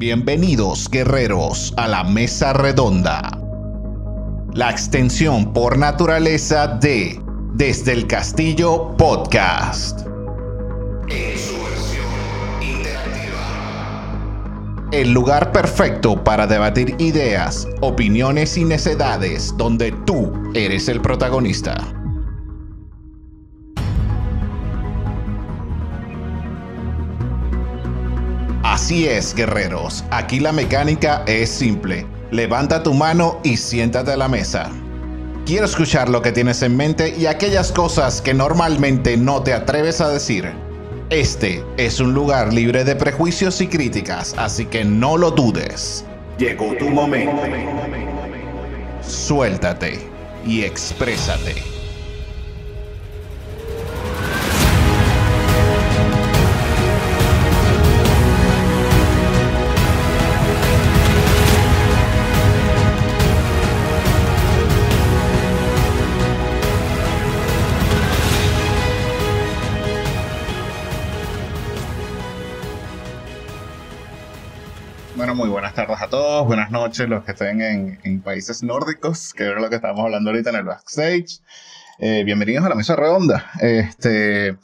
Bienvenidos, guerreros, a la mesa redonda. La extensión por naturaleza de Desde el Castillo Podcast. En su versión interactiva. El lugar perfecto para debatir ideas, opiniones y necedades donde tú eres el protagonista. Así es, guerreros. Aquí la mecánica es simple. Levanta tu mano y siéntate a la mesa. Quiero escuchar lo que tienes en mente y aquellas cosas que normalmente no te atreves a decir. Este es un lugar libre de prejuicios y críticas, así que no lo dudes. Llegó tu momento. Suéltate y exprésate. Muy buenas tardes a todos, buenas noches los que estén en, países nórdicos, que es lo que estamos hablando ahorita en el backstage. Eh, bienvenidos a la mesa redonda. Este,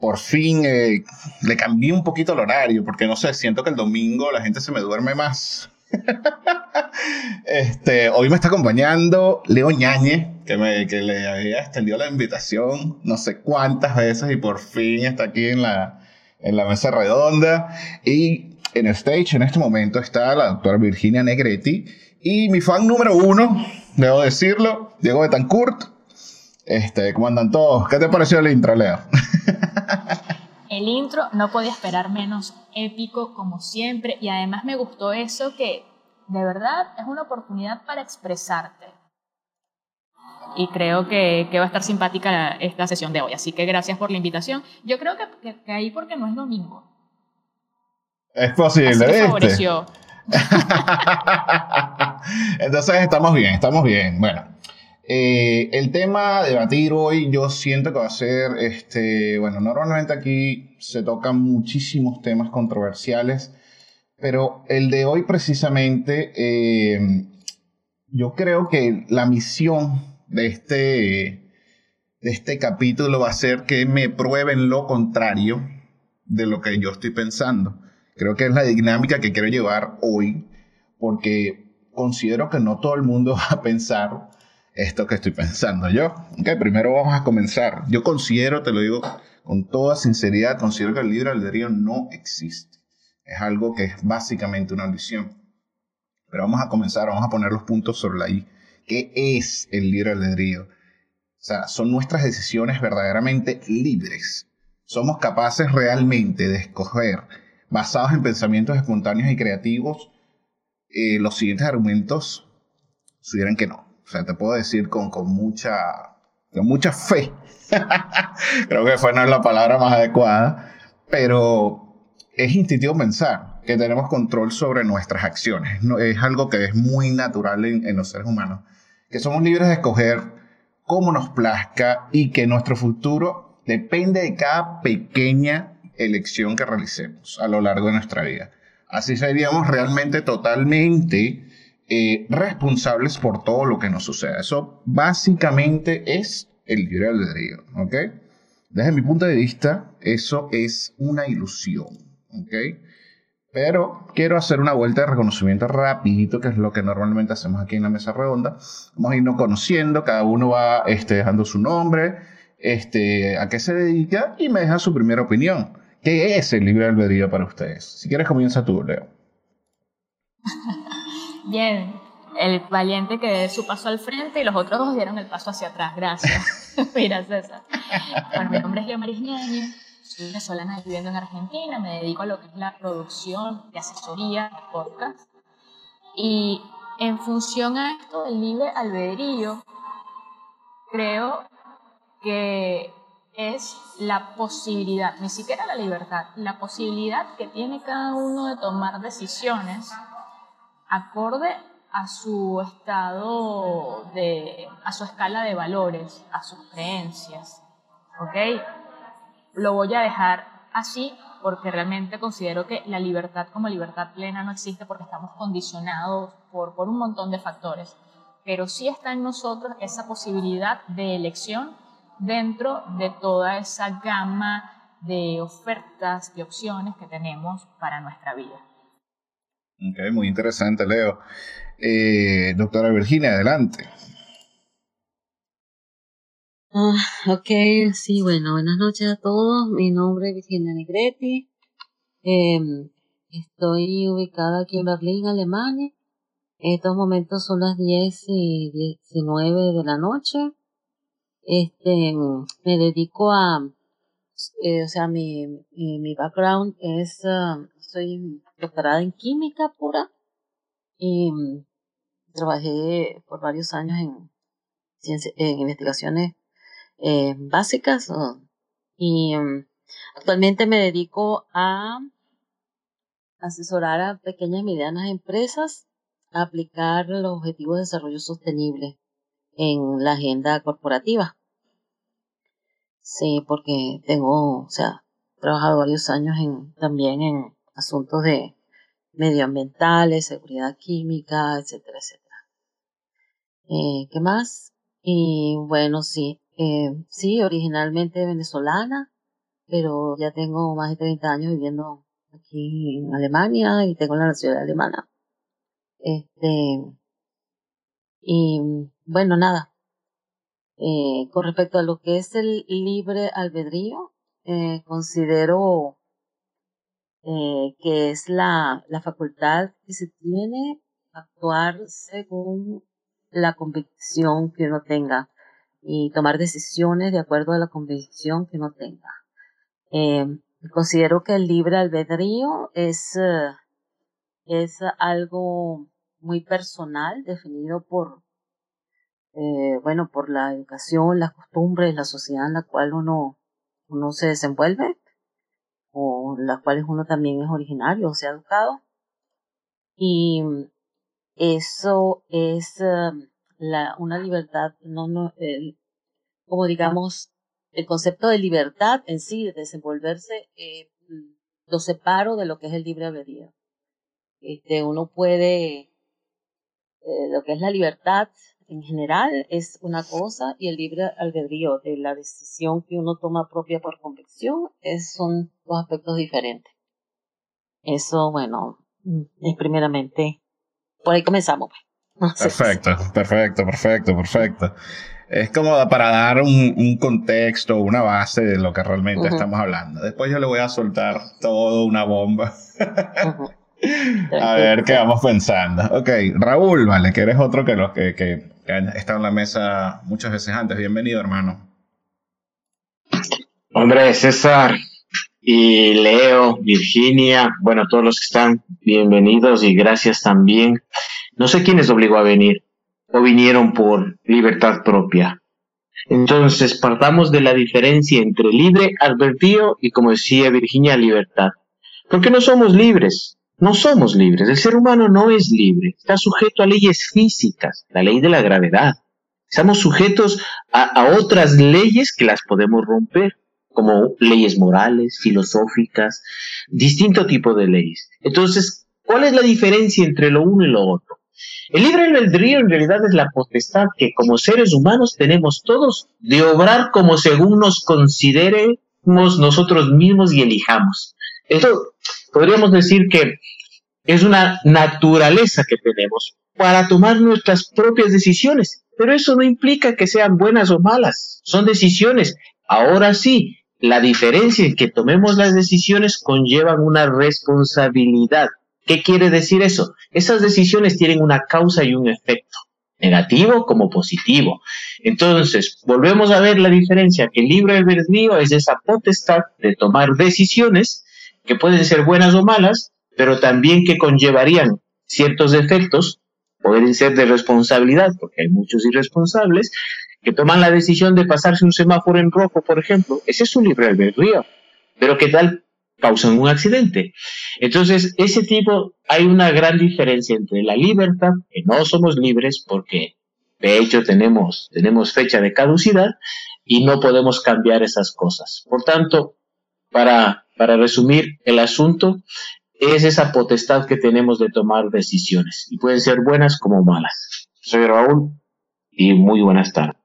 por fin eh, le cambié un poquito el horario, porque no sé, siento que el domingo la gente se me duerme más. este, hoy me está acompañando Leo Ñañe, que, me, que le había extendido la invitación no sé cuántas veces y por fin está aquí en la, en la mesa redonda. Y en stage en este momento está la doctora Virginia Negretti y mi fan número uno, debo decirlo, Diego Betancourt. Este, ¿Cómo andan todos? ¿Qué te pareció el intro, Leo? el intro no podía esperar menos épico como siempre y además me gustó eso que de verdad es una oportunidad para expresarte. Y creo que, que va a estar simpática esta sesión de hoy. Así que gracias por la invitación. Yo creo que, que ahí porque no es domingo. Es posible, ¿viste? Entonces estamos bien, estamos bien. Bueno, eh, el tema a debatir hoy yo siento que va a ser, este, bueno, normalmente aquí se tocan muchísimos temas controversiales, pero el de hoy precisamente, eh, yo creo que la misión de este, de este capítulo va a ser que me prueben lo contrario de lo que yo estoy pensando. Creo que es la dinámica que quiero llevar hoy, porque considero que no todo el mundo va a pensar esto que estoy pensando yo. Okay, primero vamos a comenzar. Yo considero, te lo digo con toda sinceridad, considero que el libre albedrío no existe. Es algo que es básicamente una visión. Pero vamos a comenzar, vamos a poner los puntos sobre la I. ¿Qué es el libre albedrío? O sea, son nuestras decisiones verdaderamente libres. Somos capaces realmente de escoger basados en pensamientos espontáneos y creativos, eh, los siguientes argumentos sugieran que no. O sea, te puedo decir con, con mucha, con mucha fe. Creo que fue no es la palabra más adecuada, pero es instintivo pensar que tenemos control sobre nuestras acciones. No, es algo que es muy natural en, en los seres humanos, que somos libres de escoger cómo nos plazca y que nuestro futuro depende de cada pequeña elección que realicemos a lo largo de nuestra vida. Así seríamos realmente totalmente eh, responsables por todo lo que nos suceda. Eso básicamente es el libre albedrío, ¿ok? Desde mi punto de vista, eso es una ilusión. ¿ok? Pero quiero hacer una vuelta de reconocimiento rapidito, que es lo que normalmente hacemos aquí en la mesa redonda. Vamos a irnos conociendo, cada uno va este, dejando su nombre, este, a qué se dedica y me deja su primera opinión. ¿Qué es el libre albedrío para ustedes? Si quieres comienza tú, Leo. Bien, el valiente que dé su paso al frente y los otros dos dieron el paso hacia atrás. Gracias. Mira, César. Bueno, mi nombre es Leo Marisñaño soy venezolana viviendo en Argentina, me dedico a lo que es la producción de asesoría de podcast. Y en función a esto del libre albedrío, creo que es la posibilidad, ni siquiera la libertad, la posibilidad que tiene cada uno de tomar decisiones acorde a su estado de, a su escala de valores, a sus creencias. ¿Ok? lo voy a dejar así porque realmente considero que la libertad como libertad plena no existe porque estamos condicionados por, por un montón de factores. Pero sí está en nosotros esa posibilidad de elección dentro de toda esa gama de ofertas, de opciones que tenemos para nuestra vida. Ok, muy interesante, Leo. Eh, doctora Virginia, adelante. Ah, ok, sí, bueno, buenas noches a todos. Mi nombre es Virginia Negretti. Em, estoy ubicada aquí en Berlín, Alemania. En estos momentos son las 10 y 19 de la noche. Este, me dedico a, eh, o sea, mi, mi, background es, uh, soy doctorada en química pura y mm, trabajé por varios años en, en investigaciones eh, básicas y mm, actualmente me dedico a asesorar a pequeñas y medianas empresas a aplicar los objetivos de desarrollo sostenible en la agenda corporativa. Sí, porque tengo, o sea, trabajado varios años en, también en asuntos de medioambientales, seguridad química, etcétera, etcétera. Eh, ¿Qué más? Y bueno, sí, eh, sí, originalmente venezolana, pero ya tengo más de 30 años viviendo aquí en Alemania y tengo la nacionalidad alemana. Este, y bueno, nada. Eh, con respecto a lo que es el libre albedrío, eh, considero eh, que es la, la facultad que se tiene actuar según la convicción que uno tenga y tomar decisiones de acuerdo a la convicción que uno tenga. Considero que el libre albedrío es, es algo muy personal, definido por, eh, bueno, por la educación, las costumbres, la sociedad en la cual uno, uno se desenvuelve, o las cuales uno también es originario o se ha educado. Y eso es la, una libertad, no, no, como digamos, el concepto de libertad en sí, de desenvolverse, eh, lo separo de lo que es el libre albedrío. Este, uno puede, eh, lo que es la libertad en general es una cosa y el libre albedrío de la decisión que uno toma propia por convicción es, son dos aspectos diferentes. Eso, bueno, es primeramente, por ahí comenzamos. Pues. Perfecto, perfecto, perfecto, perfecto. Es como para dar un, contexto, una base de lo que realmente estamos hablando. Después yo le voy a soltar todo una bomba. A ver qué vamos pensando. Ok, Raúl, vale, que eres otro que los que, que, han estado en la mesa muchas veces antes. Bienvenido, hermano. Hombre, César y Leo, Virginia, bueno, todos los que están, bienvenidos y gracias también no sé quiénes obligó a venir o vinieron por libertad propia. Entonces, partamos de la diferencia entre libre albedrío y, como decía Virginia, libertad. Porque no somos libres, no somos libres. El ser humano no es libre, está sujeto a leyes físicas, la ley de la gravedad. Estamos sujetos a, otras leyes que las podemos romper, como leyes morales, filosóficas, distinto tipo de leyes. Entonces, ¿cuál es la diferencia entre lo uno y lo otro? El libre albedrío en realidad es la potestad que como seres humanos tenemos todos de obrar como según nos consideremos nosotros mismos y elijamos. Esto podríamos decir que es una naturaleza que tenemos para tomar nuestras propias decisiones, pero eso no implica que sean buenas o malas, son decisiones. Ahora sí, la diferencia en que tomemos las decisiones conllevan una responsabilidad. ¿Qué quiere decir eso? Esas decisiones tienen una causa y un efecto, negativo como positivo. Entonces, volvemos a ver la diferencia, que el libre albedrío es esa potestad de tomar decisiones que pueden ser buenas o malas, pero también que conllevarían ciertos efectos, pueden ser de responsabilidad, porque hay muchos irresponsables, que toman la decisión de pasarse un semáforo en rojo, por ejemplo, ese es un libre albedrío, pero que tal causan un accidente. Entonces, ese tipo, hay una gran diferencia entre la libertad, que no somos libres porque de hecho tenemos, tenemos fecha de caducidad y no podemos cambiar esas cosas. Por tanto, para, para resumir el asunto, es esa potestad que tenemos de tomar decisiones y pueden ser buenas como malas. Soy Raúl y muy buenas tardes.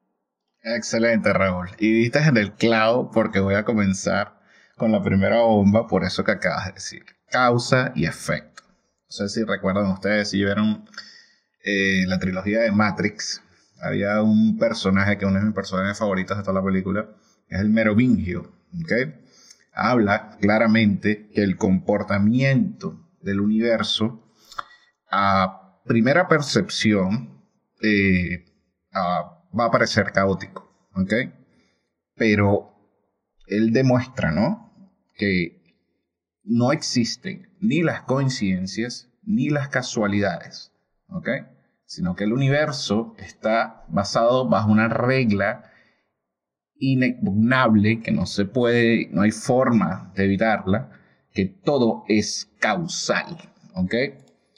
Excelente, Raúl. Y diste en el clavo porque voy a comenzar con la primera bomba por eso que acabas de decir. Causa y efecto. No sé si recuerdan ustedes, si vieron eh, la trilogía de Matrix, había un personaje que uno de mis personajes favoritos de toda la película, es el Merovingio. ¿okay? Habla claramente que el comportamiento del universo a primera percepción eh, va a parecer caótico, ¿ok? Pero él demuestra, ¿no? Que no existen ni las coincidencias ni las casualidades, ¿ok? Sino que el universo está basado bajo una regla inexpugnable que no se puede, no hay forma de evitarla, que todo es causal, ¿ok?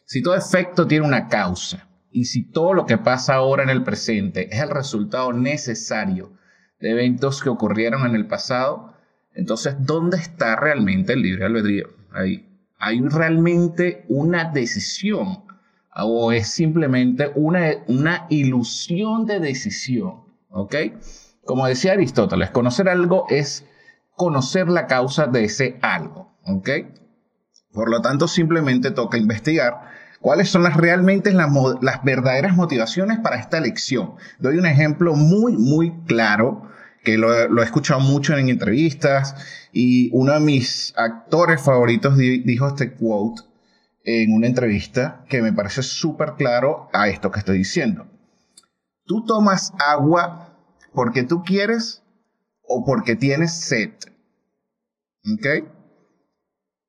Si todo efecto tiene una causa, y si todo lo que pasa ahora en el presente es el resultado necesario de eventos que ocurrieron en el pasado, entonces, ¿dónde está realmente el libre albedrío? Ahí. ¿Hay realmente una decisión? ¿O es simplemente una, una ilusión de decisión? ¿Ok? Como decía Aristóteles, conocer algo es conocer la causa de ese algo. ¿Ok? Por lo tanto, simplemente toca investigar ¿Cuáles son las realmente las, verdaderas motivaciones para esta elección? Doy un ejemplo muy, muy claro que lo, he escuchado mucho en entrevistas y uno de mis actores favoritos dijo este quote en una entrevista que me parece súper claro a esto que estoy diciendo. Tú tomas agua porque tú quieres o porque tienes sed. ¿Ok?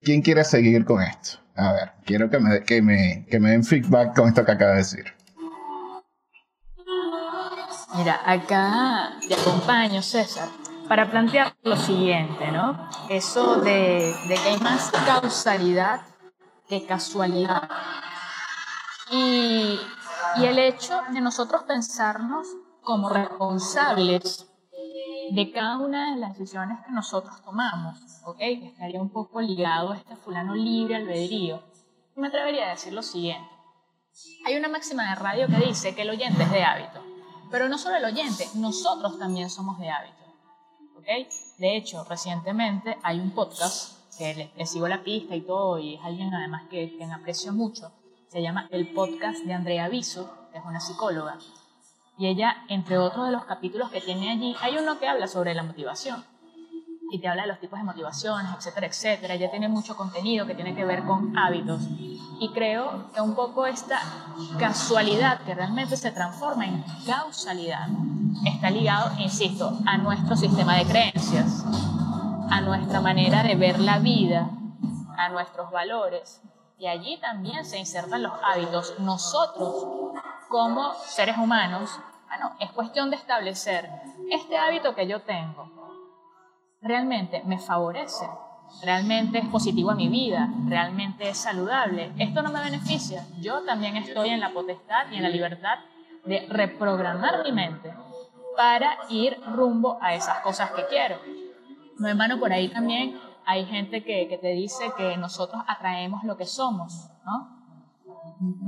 ¿Quién quiere seguir con esto? A ver, quiero que me, que me, que me den feedback con esto que acaba de decir. Mira, acá te acompaño, César, para plantear lo siguiente, ¿no? Eso de, de que hay más causalidad que casualidad. Y, y el hecho de nosotros pensarnos como responsables de cada una de las decisiones que nosotros tomamos, ¿ok? Que estaría un poco ligado a este fulano libre albedrío. Me atrevería a decir lo siguiente. Hay una máxima de radio que dice que el oyente es de hábito, pero no solo el oyente, nosotros también somos de hábito, ¿ok? De hecho, recientemente hay un podcast que le, sigo la pista y todo, y es alguien además que, que aprecio mucho, se llama el podcast de Andrea Viso, que es una psicóloga, y ella, entre otros de los capítulos que tiene allí, hay uno que habla sobre la motivación. Y te habla de los tipos de motivaciones, etcétera, etcétera. Ella tiene mucho contenido que tiene que ver con hábitos. Y creo que un poco esta casualidad que realmente se transforma en causalidad está ligado, insisto, a nuestro sistema de creencias, a nuestra manera de ver la vida, a nuestros valores. Y allí también se insertan los hábitos. Nosotros como seres humanos, bueno, es cuestión de establecer este hábito que yo tengo. ¿Realmente me favorece? ¿Realmente es positivo a mi vida? ¿Realmente es saludable? ¿Esto no me beneficia? Yo también estoy en la potestad y en la libertad de reprogramar mi mente para ir rumbo a esas cosas que quiero. No, hermano, por ahí también hay gente que, que te dice que nosotros atraemos lo que somos, ¿no?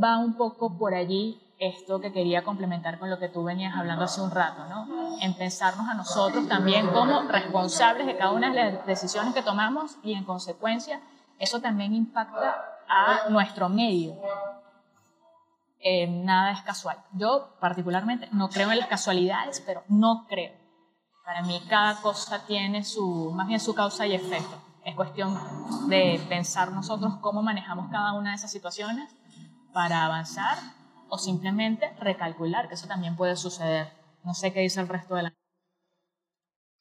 va un poco por allí esto que quería complementar con lo que tú venías hablando hace un rato, ¿no? En pensarnos a nosotros también como responsables de cada una de las decisiones que tomamos y en consecuencia eso también impacta a nuestro medio. Eh, nada es casual. Yo particularmente no creo en las casualidades, pero no creo. Para mí cada cosa tiene su, más bien su causa y efecto. Es cuestión de pensar nosotros cómo manejamos cada una de esas situaciones para avanzar o simplemente recalcular, que eso también puede suceder. No sé qué dice el resto de la...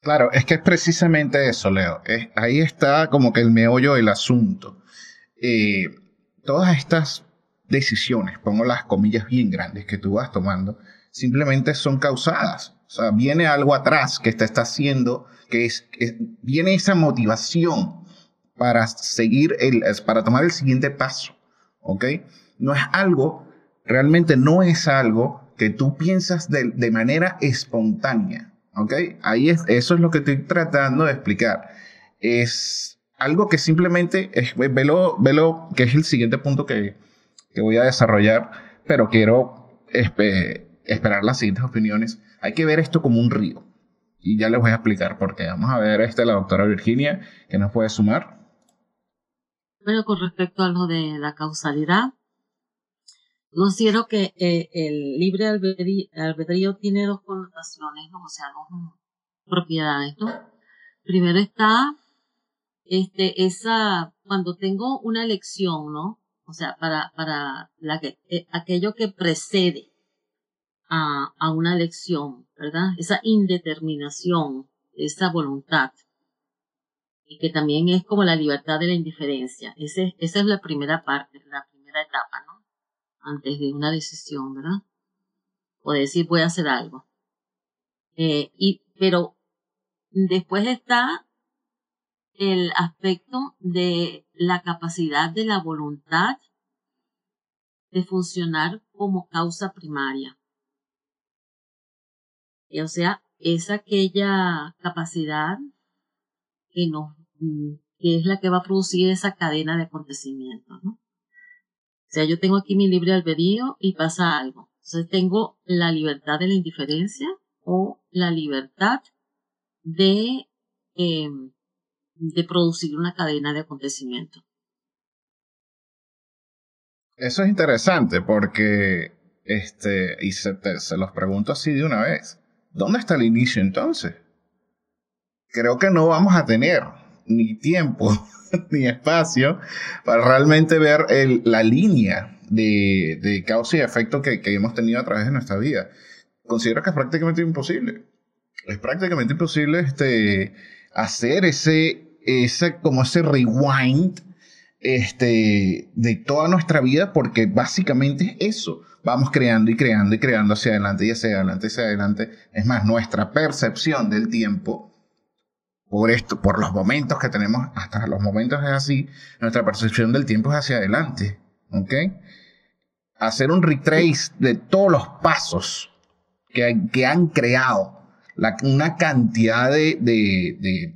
Claro, es que es precisamente eso, Leo. ahí está como que el meollo del asunto. Eh, todas estas decisiones, pongo las comillas bien grandes que tú vas tomando, simplemente son causadas. O sea, viene algo atrás que te está haciendo, que es, viene esa motivación para seguir, el, para tomar el siguiente paso. ¿Ok? No es algo realmente no es algo que tú piensas de, manera espontánea. ¿Ok? Ahí es, eso es lo que estoy tratando de explicar. Es algo que simplemente, es, velo, velo, que es el siguiente punto que, voy a desarrollar, pero quiero esperar las siguientes opiniones. Hay que ver esto como un río. Y ya les voy a explicar por qué. Vamos a ver este, la doctora Virginia, que nos puede sumar. Bueno, con respecto a lo de la causalidad, Considero que eh, el libre albedrío, tiene dos connotaciones, ¿no? o sea, dos propiedades, ¿no? Primero está este, esa, cuando tengo una elección, ¿no? O sea, para, para la que, eh, aquello que precede a, a una elección, ¿verdad? Esa indeterminación, esa voluntad. Y que también es como la libertad de la indiferencia. Esa es la primera parte, la primera etapa, ¿no? Antes de una decisión, ¿verdad? O decir voy a hacer algo. Eh, y, pero después está el aspecto de la capacidad de la voluntad de funcionar como causa primaria. O sea, es aquella capacidad que nos, que es la que va a producir esa cadena de acontecimientos, ¿no? Sea, yo tengo aquí mi libre albedrío y pasa algo. Entonces tengo la libertad de la indiferencia o la libertad de, em, de producir una cadena de acontecimientos. Eso es interesante porque, este, y se, se los pregunto así de una vez, ¿dónde está el inicio entonces? Creo que no vamos a tener ni tiempo ni espacio para realmente ver la línea de, causa y efecto que, hemos tenido a través de nuestra vida. Considero que es prácticamente imposible. Es prácticamente imposible este, hacer ese, ese, como ese rewind este, de toda nuestra vida porque básicamente es eso. Vamos creando y creando y creando hacia adelante y hacia adelante y hacia adelante. Es más, nuestra percepción del tiempo por esto, por los momentos que tenemos, hasta los momentos es así, nuestra percepción del tiempo es hacia adelante. ¿Ok? Hacer un retrace de todos los pasos que, han creado una cantidad de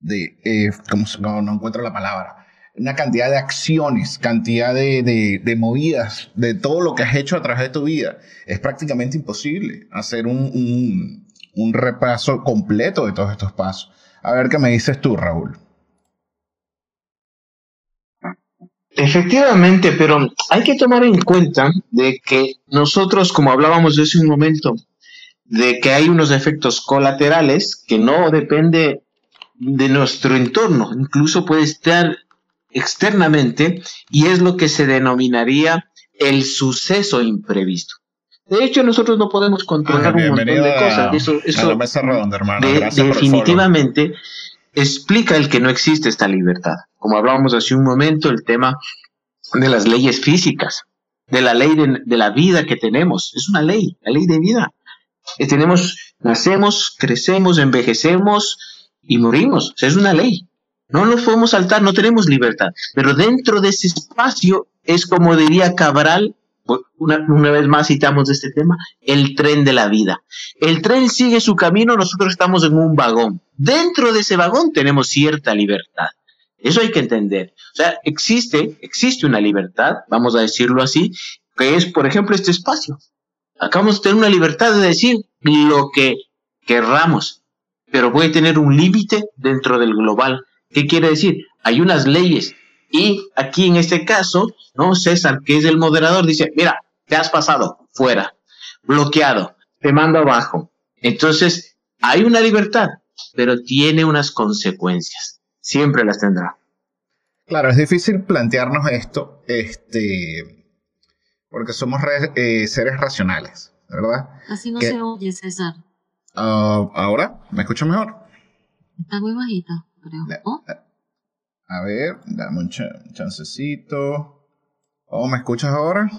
De, eh, como, no, no encuentro la palabra. Una cantidad de acciones, cantidad de, de, de, movidas, de todo lo que has hecho a través de tu vida. Es prácticamente imposible hacer un, un, repaso completo de todos estos pasos. A ver qué me dices tú, Raúl. Efectivamente, pero hay que tomar en cuenta de que nosotros, como hablábamos hace un momento, de que hay unos efectos colaterales que no depende de nuestro entorno, incluso puede estar externamente y es lo que se denominaría el suceso imprevisto. De hecho, nosotros no podemos controlar un montón de cosas. Eso, eso definitivamente explica el que no existe esta libertad. Como hablábamos hace un momento, el tema de las leyes físicas, de la ley de, la vida que tenemos. Es una ley, la ley de vida. Que tenemos, nacemos, crecemos, envejecemos y morimos. es una ley. No nos podemos saltar, no tenemos libertad. Pero dentro de ese espacio es como diría Cabral, una, vez más citamos este tema, el tren de la vida. El tren sigue su camino, nosotros estamos en un vagón. Dentro de ese vagón tenemos cierta libertad. Eso hay que entender. O sea, existe, existe una libertad, vamos a decirlo así, que es, por ejemplo, este espacio. Acabamos de tener una libertad de decir lo que querramos, pero puede tener un límite dentro del global. ¿Qué quiere decir? Hay unas leyes y aquí en este caso, ¿no? César, que es el moderador, dice, mira, te has pasado, fuera, bloqueado, te mando abajo. Entonces, hay una libertad, pero tiene unas consecuencias. Siempre las tendrá. Claro, es difícil plantearnos esto, este, porque somos eh, seres racionales, ¿verdad? Así no se oye, César. Ah, ahora, ¿me escucho mejor? Está muy bajita, creo. A ver, dame un, chancecito. ¿Oh, me escuchas ahora?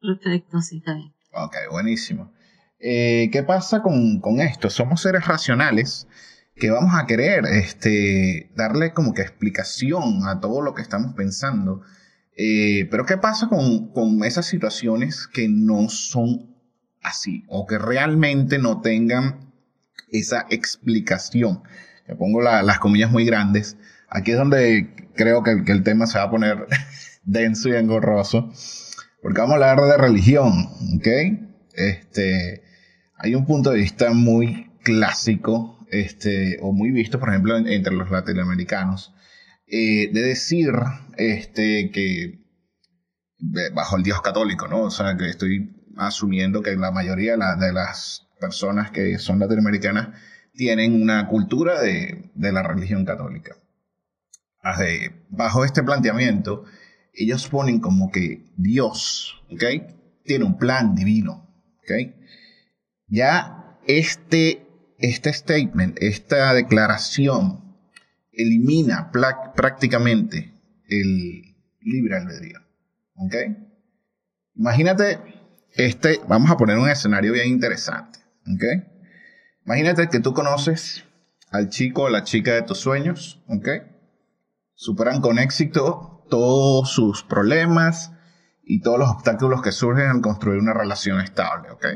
Perfecto, sí, está bien. Ok, buenísimo. Eh, ¿Qué pasa con, esto? Somos seres racionales que vamos a querer este, darle como que explicación a todo lo que estamos pensando. Eh, pero ¿qué pasa con, esas situaciones que no son así o que realmente no tengan esa explicación? Le pongo las comillas muy grandes Aquí es donde creo que, el tema se va a poner denso y engorroso, porque vamos a hablar de religión, ¿ok? Este, hay un punto de vista muy clásico, este, o muy visto, por ejemplo, entre los latinoamericanos, eh, de decir este, que bajo el Dios católico, ¿no? O sea, que estoy asumiendo que la mayoría de, las personas que son latinoamericanas tienen una cultura de la religión católica bajo este planteamiento, ellos ponen como que Dios. Tiene un plan divino. Ya este, este statement, esta declaración, elimina prácticamente el libre albedrío. Imagínate, este, vamos a poner un escenario bien interesante, ¿ok? Imagínate que tú conoces al chico o la chica de tus sueños, ¿ok? superan con éxito todos sus problemas y todos los obstáculos que surgen al construir una relación estable, ¿ok?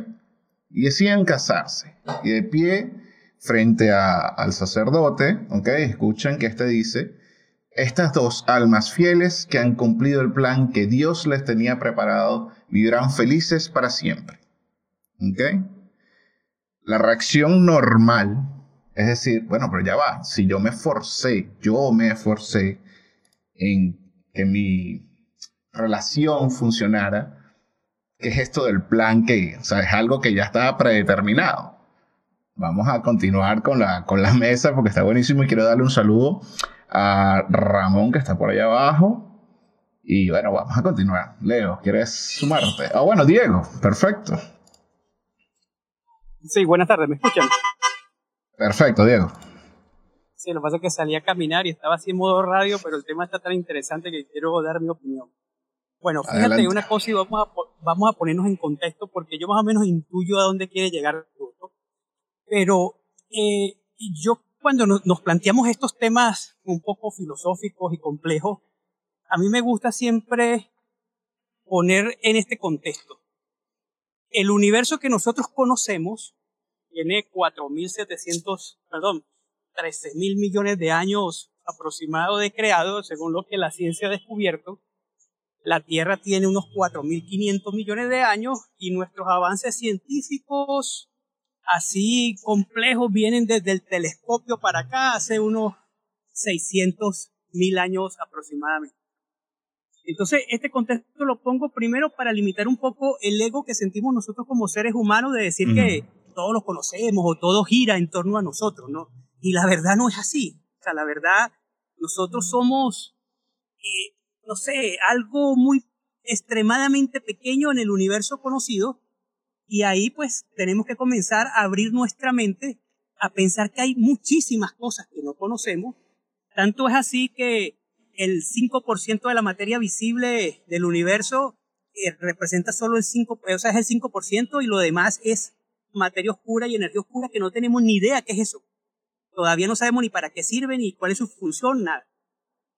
Y deciden casarse. Y de pie, frente al sacerdote, ¿ok? Escuchan que este dice, estas dos almas fieles que han cumplido el plan que Dios les tenía preparado vivirán felices para siempre. ¿Ok? La reacción normal Es decir, bueno, pero ya va, si yo me esforcé, yo me esforcé en que mi relación funcionara, ¿qué es esto del plan que, o sea, es algo que ya estaba predeterminado? Vamos a continuar con la, con la mesa porque está buenísimo y quiero darle un saludo a Ramón que está por allá abajo. Y bueno, vamos a continuar. Leo, ¿quieres sumarte? Ah, bueno, Diego, perfecto. Sí, buenas tardes, ¿me escuchan? Perfecto, Diego. Sí, lo que pasa es que salí a caminar y estaba así en modo radio, pero el tema está tan interesante que quiero dar mi opinión. Bueno, fíjate una cosa y vamos a, vamos a ponernos en contexto porque yo más o menos intuyo a dónde quiere llegar Pero eh, yo cuando nos planteamos estos temas un poco filosóficos y complejos, a mí me gusta siempre poner en este contexto. El universo que nosotros conocemos tiene 4.700, perdón, 13.000 millones de años aproximado de creado, según lo que la ciencia ha descubierto. La Tierra tiene unos 4.500 millones de años y nuestros avances científicos así complejos vienen desde el telescopio para acá hace unos 600 mil años aproximadamente. Entonces, este contexto lo pongo primero para limitar un poco el ego que sentimos nosotros como seres humanos de decir que todos los conocemos o todo gira en torno a nosotros, ¿no? Y la verdad no es así. O sea, la verdad, nosotros somos, eh, no sé, algo muy extremadamente pequeño en el universo conocido y ahí pues tenemos que comenzar a abrir nuestra mente a pensar que hay muchísimas cosas que no conocemos. Tanto es así que el 5% de la materia visible del universo eh, representa solo el 5%, o sea, es el 5% y lo demás es materia oscura y energía oscura que no tenemos ni idea qué es eso. Todavía no sabemos ni para qué sirven ni cuál es su función, nada.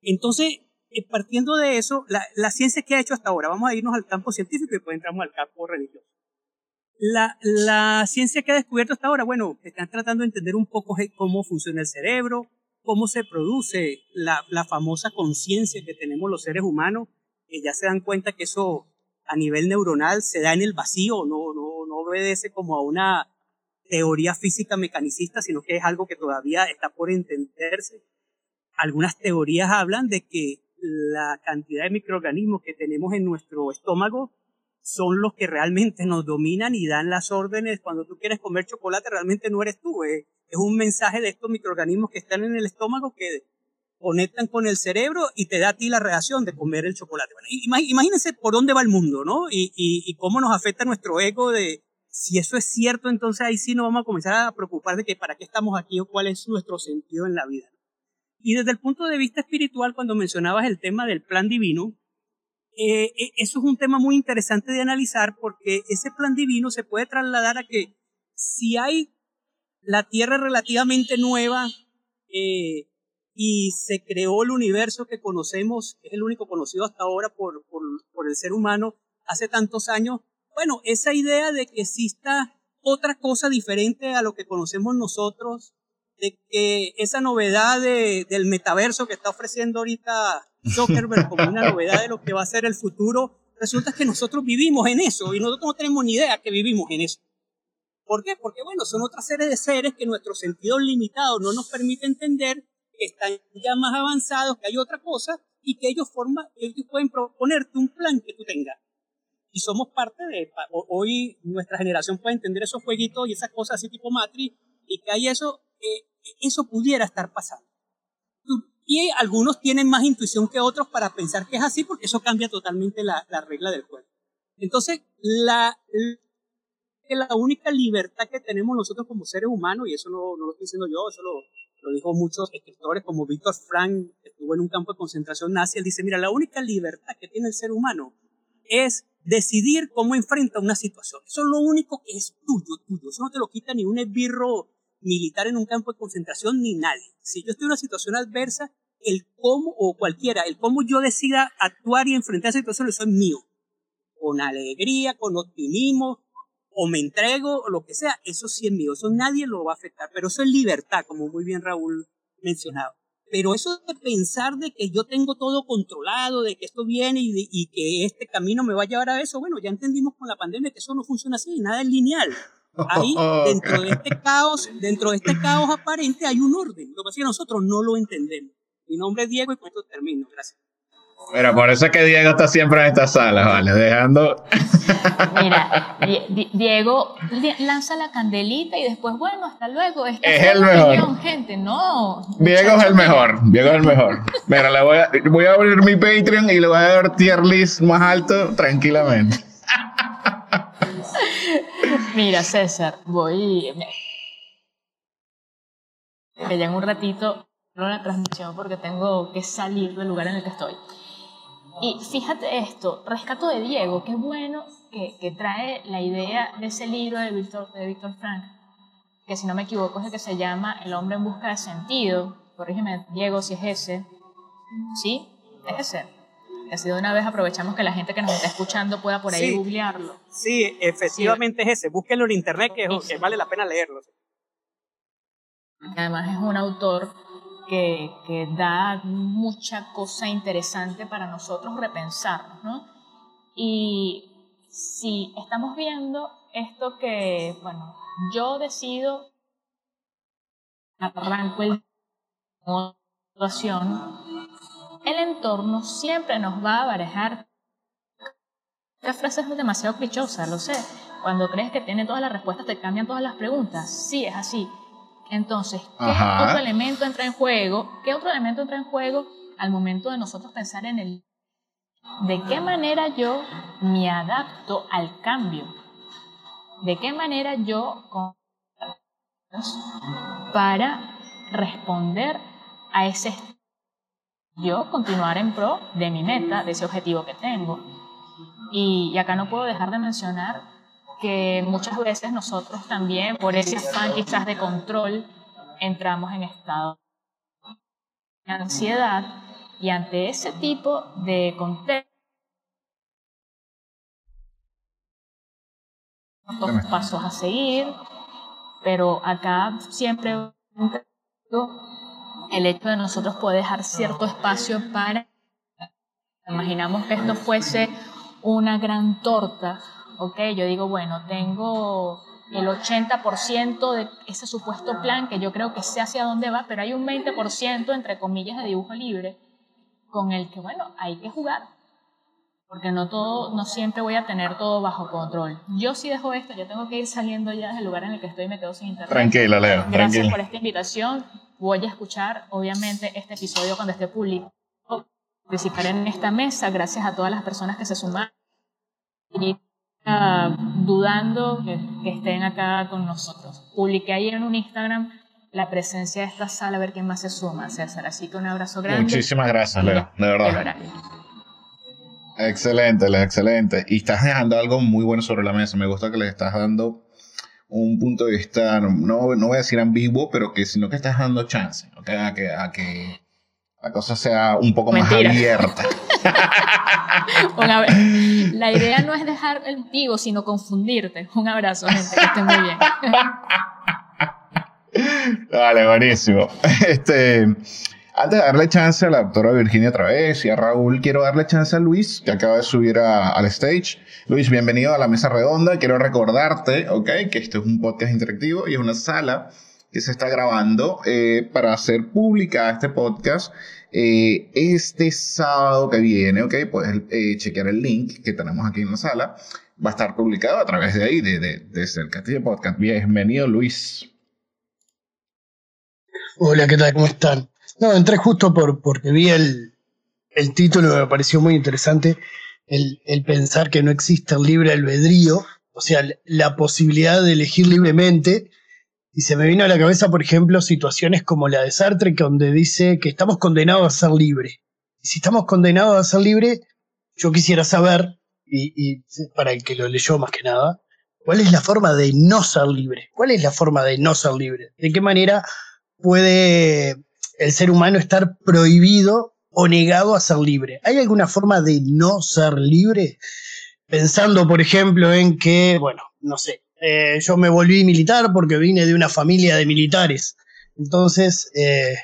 Entonces, eh, partiendo de eso, la, la ciencia que ha hecho hasta ahora, vamos a irnos al campo científico y después entramos al campo religioso. La, la, ciencia que ha descubierto hasta ahora, bueno, están tratando de entender un poco cómo funciona el cerebro, cómo se produce la, la famosa conciencia que tenemos los seres humanos, que ya se dan cuenta que eso a nivel neuronal se da en el vacío, no, no, no obedece como a una teoría física mecanicista, sino que es algo que todavía está por entenderse. Algunas teorías hablan de que la cantidad de microorganismos que tenemos en nuestro estómago son los que realmente nos dominan y dan las órdenes. Cuando tú quieres comer chocolate, realmente no eres tú. Eh. Es un mensaje de estos microorganismos que están en el estómago que conectan con el cerebro y te da a ti la reacción de comer el chocolate. imagínense por dónde va el mundo, ¿no? Y, y, cómo nos afecta nuestro ego de, si eso es cierto, entonces ahí sí nos vamos a comenzar a preocupar de que para qué estamos aquí o cuál es nuestro sentido en la vida. Y desde el punto de vista espiritual, cuando mencionabas el tema del plan divino, eh, eh, eso es un tema muy interesante de analizar porque ese plan divino se puede trasladar a que si hay la Tierra relativamente nueva eh, y se creó el universo que conocemos, que es el único conocido hasta ahora por, por, por el ser humano hace tantos años, bueno, esa idea de que exista otra cosa diferente a lo que conocemos nosotros, de que esa novedad de, del metaverso que está ofreciendo ahorita Zuckerberg como una novedad de lo que va a ser el futuro, resulta que nosotros vivimos en eso y nosotros no tenemos ni idea que vivimos en eso. ¿Por qué? Porque, bueno, son otra serie de seres que nuestro sentido limitado no nos permite entender, que están ya más avanzados, que hay otra cosa y que ellos, forman, ellos pueden proponerte un plan que tú tengas. Y somos parte de, hoy nuestra generación puede entender esos jueguitos y esas cosas así tipo Matrix y que hay eso, eh, eso pudiera estar pasando. Y algunos tienen más intuición que otros para pensar que es así, porque eso cambia totalmente la, la regla del juego. Entonces, la, la única libertad que tenemos nosotros como seres humanos, y eso no, no lo estoy diciendo yo, eso lo, lo dijo muchos escritores como Víctor Frank, que estuvo en un campo de concentración nazi, él dice, mira, la única libertad que tiene el ser humano es decidir cómo enfrenta una situación. Eso es lo único que es tuyo, tuyo. Eso no te lo quita ni un esbirro militar en un campo de concentración ni nadie. Si yo estoy en una situación adversa, el cómo o cualquiera, el cómo yo decida actuar y enfrentar esa situación, eso es mío. Con alegría, con optimismo, o me entrego, o lo que sea, eso sí es mío. Eso nadie lo va a afectar. Pero eso es libertad, como muy bien Raúl mencionaba. Pero eso de pensar de que yo tengo todo controlado, de que esto viene y, y, que este camino me va a llevar a eso, bueno, ya entendimos con la pandemia que eso no funciona así, nada es lineal. Ahí, dentro de este caos, dentro de este caos aparente hay un orden. Lo que pasa es que nosotros no lo entendemos. Mi nombre es Diego y con esto termino. Gracias. Mira, por eso es que Diego está siempre en estas salas, ¿vale? Dejando. Mira, Diego lanza la candelita y después, bueno, hasta luego. es el mejor. gente, no. Diego es el mejor. Diego es el mejor. Mira, le voy, a, voy a abrir mi Patreon y le voy a dar tier list más alto tranquilamente. Mira, César, voy. Ya en un ratito no la transmisión porque tengo que salir del lugar en el que estoy. Y fíjate esto, rescato de Diego, qué bueno que, que trae la idea de ese libro de Víctor de Víctor Frank, que si no me equivoco es el que se llama El hombre en busca de sentido. Corrígeme, Diego, si es ese. ¿Sí? Es ese. Así de una vez aprovechamos que la gente que nos está escuchando pueda por ahí googlearlo. Sí, efectivamente es ese. Búsquenlo en internet que, que vale la pena leerlo. Además es un autor que, da mucha cosa interesante para nosotros repensarnos, ¿no? Y si estamos viendo esto que, bueno, yo decido, arranco el situación, el entorno siempre nos va a aparejar. Esta frase es demasiado clichosa, lo sé. Cuando crees que tiene todas las respuestas, te cambian todas las preguntas. Sí, es así. Entonces, ¿qué otro elemento entra en juego? ¿Qué otro elemento entra en juego al momento de nosotros pensar en el... ¿De qué manera yo me adapto al cambio? ¿De qué manera yo para responder a ese yo continuar en pro de mi meta, de ese objetivo que tengo. Y, y acá no puedo dejar de mencionar que muchas veces nosotros también, por ese afán quizás de control, entramos en estado de ansiedad y ante ese tipo de contexto, pasos a seguir, pero acá siempre el hecho de nosotros poder dejar cierto espacio para, imaginamos que esto fuese una gran torta ok, yo digo, bueno, tengo el 80% de ese supuesto plan que yo creo que sé hacia dónde va, pero hay un 20% entre comillas de dibujo libre con el que, bueno, hay que jugar, porque no todo, no siempre voy a tener todo bajo control. Yo sí dejo esto, yo tengo que ir saliendo ya del lugar en el que estoy y me quedo sin internet. Tranquila, Leo. Gracias por esta invitación. Voy a escuchar, obviamente, este episodio cuando esté público. Participar en esta mesa, gracias a todas las personas que se suman dudando que, estén acá con nosotros. Publiqué ayer en un Instagram la presencia de esta sala, a ver quién más se suma, César. Así que un abrazo grande. Muchísimas gracias, Leo, de verdad. Excelente, Leo, excelente. Y estás dejando algo muy bueno sobre la mesa. Me gusta que le estás dando un punto de vista, no, no voy a decir ambiguo, pero que sino que estás dando chance, a, que, a que la cosa sea un poco más abierta. la idea no es dejar el vivo, sino confundirte. Un abrazo, gente, que estén muy bien. Vale, buenísimo. Este, antes de darle chance a la doctora Virginia otra vez y a Raúl, quiero darle chance a Luis, que acaba de subir al stage. Luis, bienvenido a la mesa redonda. Quiero recordarte, ¿ok? Que esto es un podcast interactivo y es una sala que se está grabando eh, para hacer pública este podcast eh, este sábado que viene, ok, puedes eh, chequear el link que tenemos aquí en la sala. Va a estar publicado a través de ahí, de, de, desde el Castillo Podcast. Bienvenido, Luis. Hola, ¿qué tal? ¿Cómo están? No, entré justo por, porque vi el, el título, me pareció muy interesante. El, el, pensar que no existe el libre albedrío, o sea, la posibilidad de elegir libremente y se me vino a la cabeza, por ejemplo, situaciones como la de Sartre, donde dice que estamos condenados a ser libres. Y si estamos condenados a ser libres, yo quisiera saber, y, para el que lo leyó más que nada, cuál es la forma de no ser libre. ¿Cuál es la forma de no ser libre? ¿De qué manera puede el ser humano estar prohibido o negado a ser libre? ¿Hay alguna forma de no ser libre? Pensando, por ejemplo, en que, bueno, no sé, eh, yo me volví militar porque vine de una familia de militares. Entonces, eh,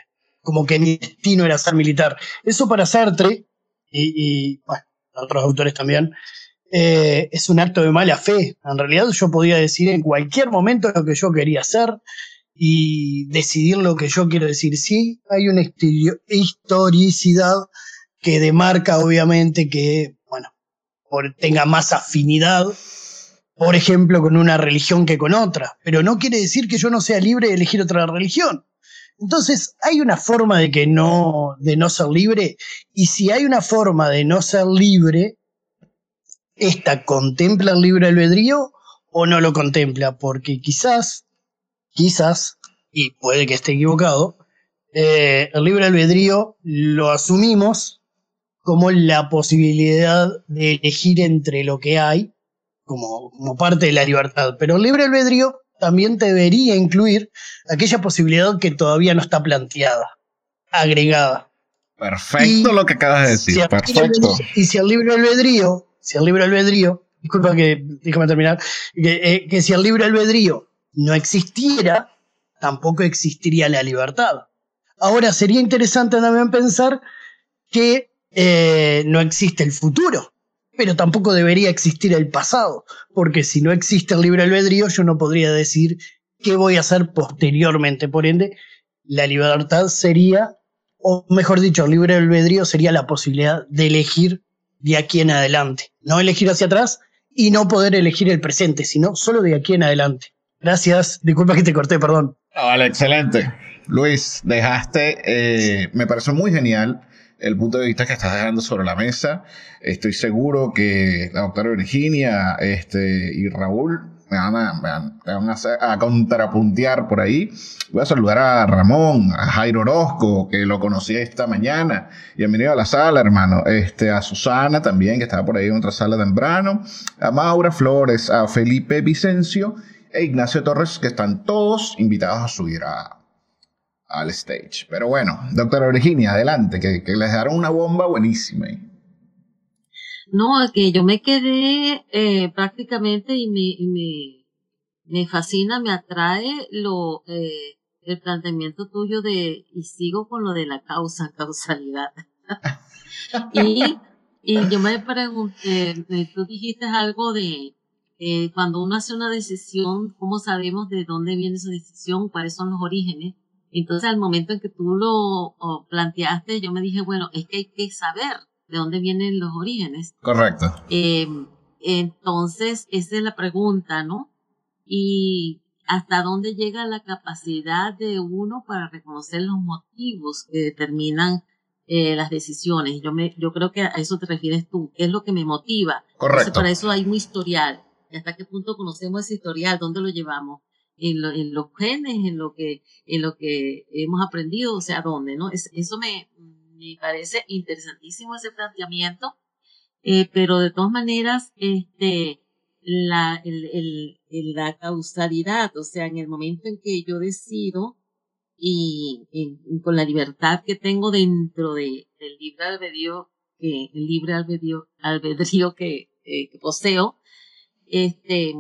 como que mi destino era ser militar. Eso para Sartre y, y bueno, otros autores también, eh, es un acto de mala fe. En realidad yo podía decir en cualquier momento lo que yo quería hacer y decidir lo que yo quiero decir. Sí, hay una historicidad que demarca obviamente que, bueno, tenga más afinidad, por ejemplo, con una religión que con otra, pero no quiere decir que yo no sea libre de elegir otra religión. Entonces, hay una forma de que no, de no ser libre, y si hay una forma de no ser libre, esta contempla el libre albedrío o no lo contempla, porque quizás, quizás, y puede que esté equivocado, eh, el libre albedrío lo asumimos como la posibilidad de elegir entre lo que hay, como, como parte de la libertad. Pero el libre albedrío también debería incluir aquella posibilidad que todavía no está planteada, agregada. Perfecto lo que acabas de decir, perfecto. Y si el libre albedrío si el libre albedrío, disculpa que déjame terminar, eh, que, si el libre albedrío no existiera, tampoco existiría la libertad. Ahora sería interesante también pensar que eh, no existe el futuro, pero tampoco debería existir el pasado, porque si no existe el libre albedrío, yo no podría decir qué voy a hacer posteriormente. Por ende, la libertad sería, o mejor dicho, el libre albedrío sería la posibilidad de elegir de aquí en adelante. No elegir hacia atrás y no poder elegir el presente, sino solo de aquí en adelante. Gracias. Disculpa que te corté, perdón. vale, excelente. Luis, dejaste, eh, me pareció muy genial el punto de vista que estás dejando sobre la mesa. Estoy seguro que la doctora Virginia este, y Raúl me van, a, a, contrapuntear por ahí. Voy a saludar a Ramón, a Jairo Orozco, que lo conocí esta mañana. Bienvenido a la sala, hermano. Este, a Susana también, que estaba por ahí en otra sala temprano. A Maura Flores, a Felipe Vicencio e Ignacio Torres, que están todos invitados a subir a, al stage. Pero bueno, doctora Virginia, adelante, que, que les darán una bomba buenísima. No, que yo me quedé eh, prácticamente y me, me, fascina, me atrae lo eh, el planteamiento tuyo de, y sigo con lo de la causa, causalidad. y, y yo me pregunté, eh, tú dijiste algo de cuando uno hace una decisión, ¿cómo sabemos de dónde viene esa decisión? ¿Cuáles son los orígenes? Entonces, al momento en que tú lo planteaste, yo me dije, bueno, es que hay que saber de dónde vienen los orígenes. Correcto. Em, entonces, esa es la pregunta, ¿no? Y hasta dónde llega la capacidad de uno para reconocer los motivos que determinan eh, las decisiones. Yo, me, yo creo que a eso te refieres tú. ¿Qué es lo que me motiva? Correcto. para eso hay un historial. Hasta qué punto conocemos ese historial? ¿Dónde lo llevamos? En, en, los genes, en lo que, en lo que hemos aprendido, o sea, ¿dónde? ¿no? eso me, me parece interesantísimo ese planteamiento, eh, pero de todas maneras, este, la, el, la causalidad, o sea, en el momento en que yo decido y con la libertad que tengo dentro de, del libre albedrío, que, el libre albedrío, albedrío que, eh, que poseo, este,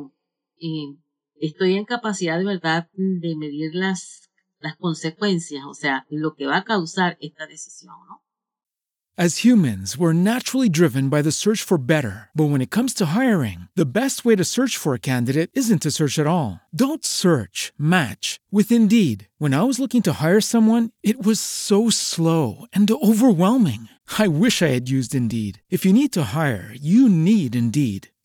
eh, estoy en capacidad de verdad de medir las las consecuencias, o sea, lo que va a causar esta decisión, ¿no? As humans, we're naturally driven by the search for better. But when it comes to hiring, the best way to search for a candidate isn't to search at all. Don't search, match with Indeed. When I was looking to hire someone, it was so slow and overwhelming. I wish I had used Indeed. If you need to hire, you need Indeed.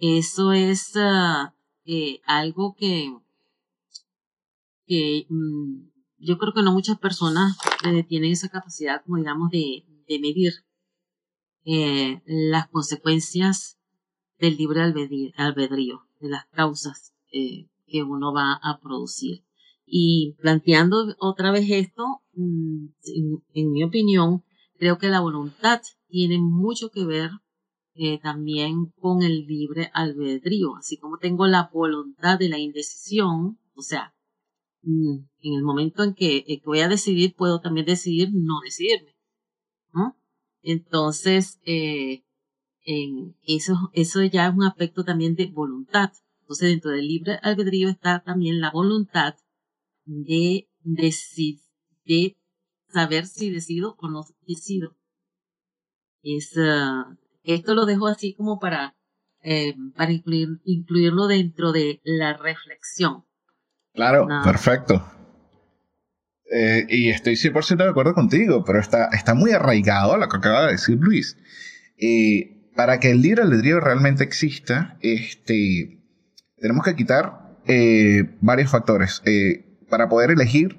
Eso es uh, eh, algo que, que mm, yo creo que no muchas personas eh, tienen esa capacidad, como digamos, de, de medir eh, las consecuencias del libre albedrío, de las causas eh, que uno va a producir. Y planteando otra vez esto, mm, en, mi opinión, creo que la voluntad tiene mucho que ver eh, también con el libre albedrío, así como tengo la voluntad de la indecisión, o sea, mm, en el momento en que, voy a decidir, puedo también decidir no decidirme. Entonces, eh, eso, eso ya es un aspecto también de voluntad. Entonces, dentro del libre albedrío está también la voluntad de, de saber si decido o no decido. Es, ah, esto lo dejo así como para, eh, para incluir, incluirlo dentro de la reflexión. Claro, perfecto. Eh, y estoy 100% de acuerdo contigo, pero está, está muy arraigado a lo que acaba de decir Luis. Eh, para que el libre albedrío realmente exista, este, tenemos que quitar eh, varios factores. Para poder elegir,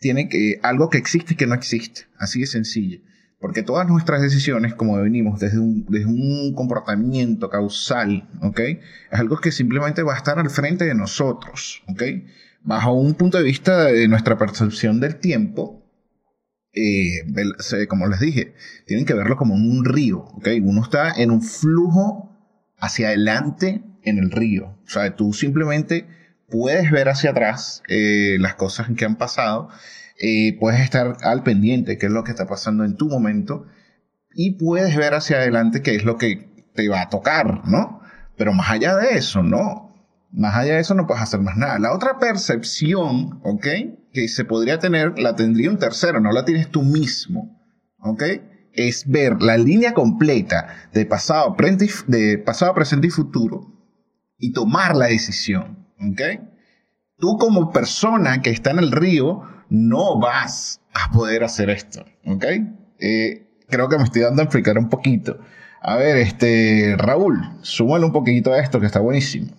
tiene que algo que existe y que no existe. Así de sencillo. Porque todas nuestras decisiones, como venimos desde un, desde un comportamiento causal, ¿ok? Es algo que simplemente va a estar al frente de nosotros, ¿ok? Bajo un punto de vista de nuestra percepción del tiempo, eh, como les dije, tienen que verlo como un río, ¿ok? Uno está en un flujo hacia adelante en el río. O sea, tú simplemente puedes ver hacia atrás eh, las cosas que han pasado, eh, puedes estar al pendiente qué es lo que está pasando en tu momento y puedes ver hacia adelante qué es lo que te va a tocar, ¿no? Pero más allá de eso, no. Más allá de eso no puedes hacer más nada. La otra percepción, ¿ok? Que se podría tener, la tendría un tercero, no la tienes tú mismo, ¿ok? Es ver la línea completa de pasado, de pasado presente y futuro y tomar la decisión, ¿ok? Tú como persona que está en el río no vas a poder hacer esto, ¿ok? Eh, creo que me estoy dando a explicar un poquito. A ver, este, Raúl, súmale un poquito a esto que está buenísimo.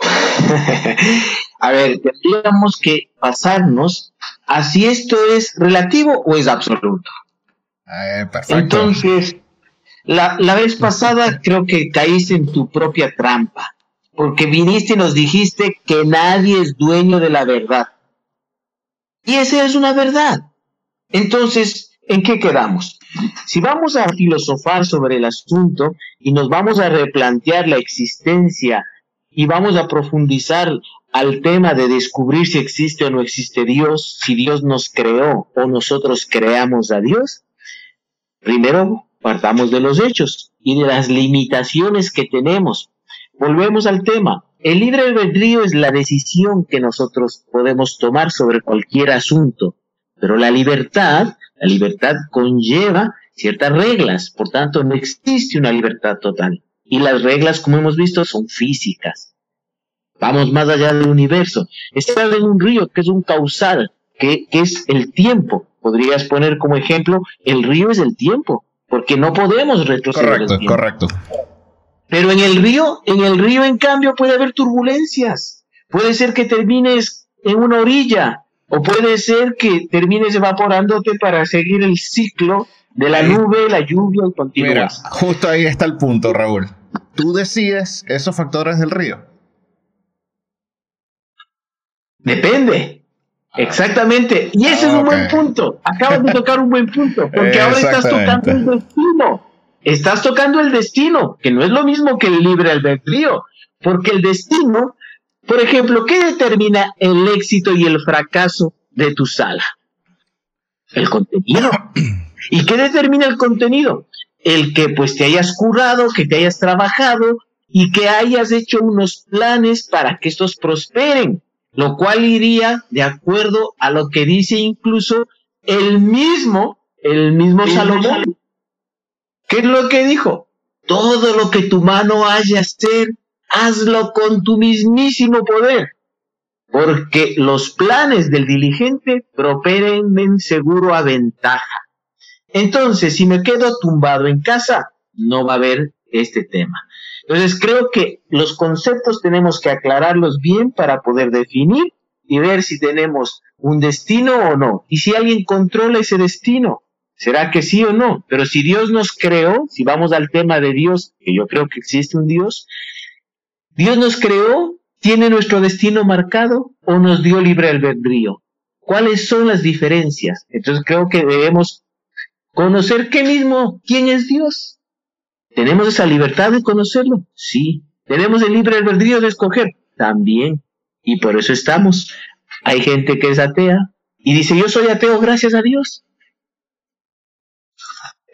a ver, tendríamos que pasarnos a si esto es relativo o es absoluto. Eh, Entonces, la, la vez pasada creo que caíste en tu propia trampa, porque viniste y nos dijiste que nadie es dueño de la verdad. Y esa es una verdad. Entonces, ¿en qué quedamos? Si vamos a filosofar sobre el asunto y nos vamos a replantear la existencia y vamos a profundizar al tema de descubrir si existe o no existe Dios, si Dios nos creó o nosotros creamos a Dios, primero partamos de los hechos y de las limitaciones que tenemos. Volvemos al tema. El libre albedrío es la decisión que nosotros podemos tomar sobre cualquier asunto, pero la libertad, la libertad conlleva ciertas reglas, por tanto no existe una libertad total. Y las reglas, como hemos visto, son físicas. Vamos más allá del universo. Está en un río que es un causal, que, es el tiempo. Podrías poner como ejemplo, el río es el tiempo, porque no podemos retroceder. Correcto, correcto. Pero en el río, en el río, en cambio, puede haber turbulencias. Puede ser que termines en una orilla, o puede ser que termines evaporándote para seguir el ciclo de la nube, la lluvia y continuar. Mira, justo ahí está el punto, Raúl tú decides esos factores del río. Depende. Ah. Exactamente. Y ese es un buen punto. Acabas de tocar un buen punto. Porque ahora estás tocando el destino. Estás tocando el destino, que no es lo mismo que el libre albedrío, porque el destino, por ejemplo, ¿qué determina el éxito y el fracaso de tu sala? El contenido. ¿Y qué determina el contenido? El que pues te hayas curado, que te hayas trabajado y que hayas hecho unos planes para que estos prosperen, lo cual iría de acuerdo a lo que dice incluso el mismo, el mismo Salomón. ¿Qué es lo que dijo? Todo lo que tu mano haya hacer, hazlo con tu mismísimo poder, porque los planes del diligente prosperen seguro a ventaja. Entonces, si me quedo tumbado en casa, no va a haber este tema. Entonces, creo que los conceptos tenemos que aclararlos bien para poder definir y ver si tenemos un destino o no. Y si alguien controla ese destino, ¿será que sí o no? Pero si Dios nos creó, si vamos al tema de Dios, que yo creo que existe un Dios, Dios nos creó, tiene nuestro destino marcado o nos dio libre albedrío. ¿Cuáles son las diferencias? Entonces creo que debemos conocer qué mismo, quién es Dios. ¿Tenemos esa libertad de conocerlo? Sí. ¿Tenemos el libre albedrío de escoger? También. Y por eso estamos. Hay gente que es atea y dice, yo soy ateo gracias a Dios.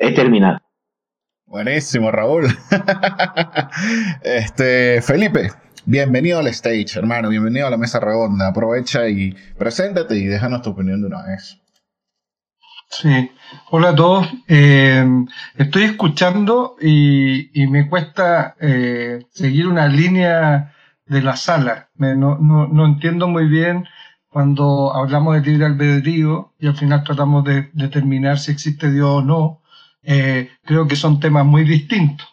He terminado. Buenísimo, Raúl. este, Felipe, bienvenido al stage, hermano. Bienvenido a la mesa redonda. Aprovecha y preséntate y déjanos tu opinión de una vez. Sí, hola a todos. Eh, estoy escuchando y, me cuesta eh, seguir una línea de la sala. no, no, entiendo muy bien cuando hablamos de libre albedrío y al final tratamos de determinar si existe Dios o no. Eh, creo que son temas muy distintos.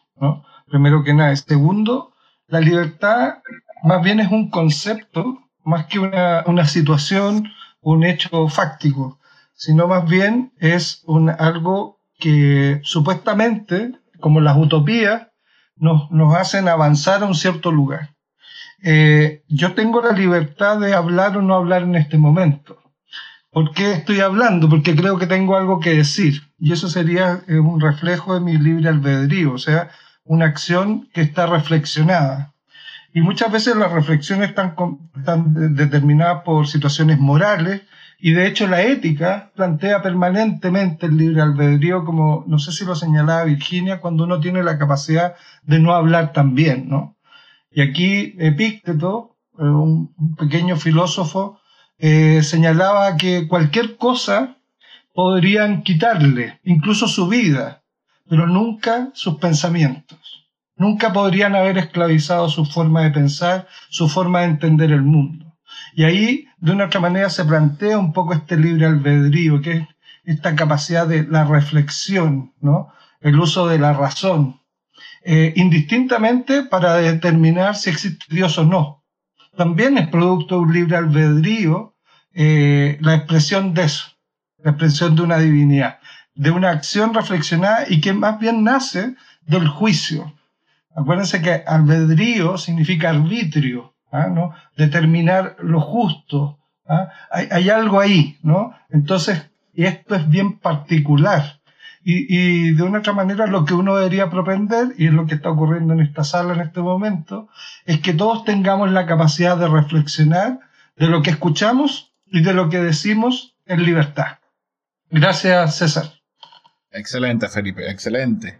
Primero que nada. Segundo, la libertad más bien es un concepto más que una, una situación, un hecho fáctico, sino más bien es un, algo que supuestamente, como las utopías, nos, nos hacen avanzar a un cierto lugar. Eh, yo tengo la libertad de hablar o no hablar en este momento. ¿Por qué estoy hablando? Porque creo que tengo algo que decir. Y eso sería eh, un reflejo de mi libre albedrío, o sea, una acción que está reflexionada. Y muchas veces las reflexiones están, determinadas por situaciones morales, y de hecho la ética plantea permanentemente el libre albedrío, como no sé si lo señalaba Virginia, cuando uno tiene la capacidad de no hablar también, ¿no? Y aquí Epícteto, eh, un pequeño filósofo, eh, señalaba que cualquier cosa podrían quitarle, incluso su vida, pero nunca sus pensamientos. Nunca podrían haber esclavizado su forma de pensar, su forma de entender el mundo. Y ahí, de una otra manera, se plantea un poco este libre albedrío, que es esta capacidad de la reflexión, ¿no? El uso de la razón, eh, indistintamente para determinar si existe Dios o no. También es producto de un libre albedrío eh, la expresión de eso, la expresión de una divinidad, de una acción reflexionada y que más bien nace del juicio. Acuérdense que albedrío significa arbitrio, ¿ah? ¿no? determinar lo justo. ¿ah? Hay, hay, algo ahí, ¿no? Entonces, esto es bien particular. Y, de una otra manera lo que uno debería propender, y es lo que está ocurriendo en esta sala en este momento, es que todos tengamos la capacidad de reflexionar de lo que escuchamos y de lo que decimos en libertad. Gracias, César. Excelente, Felipe, excelente.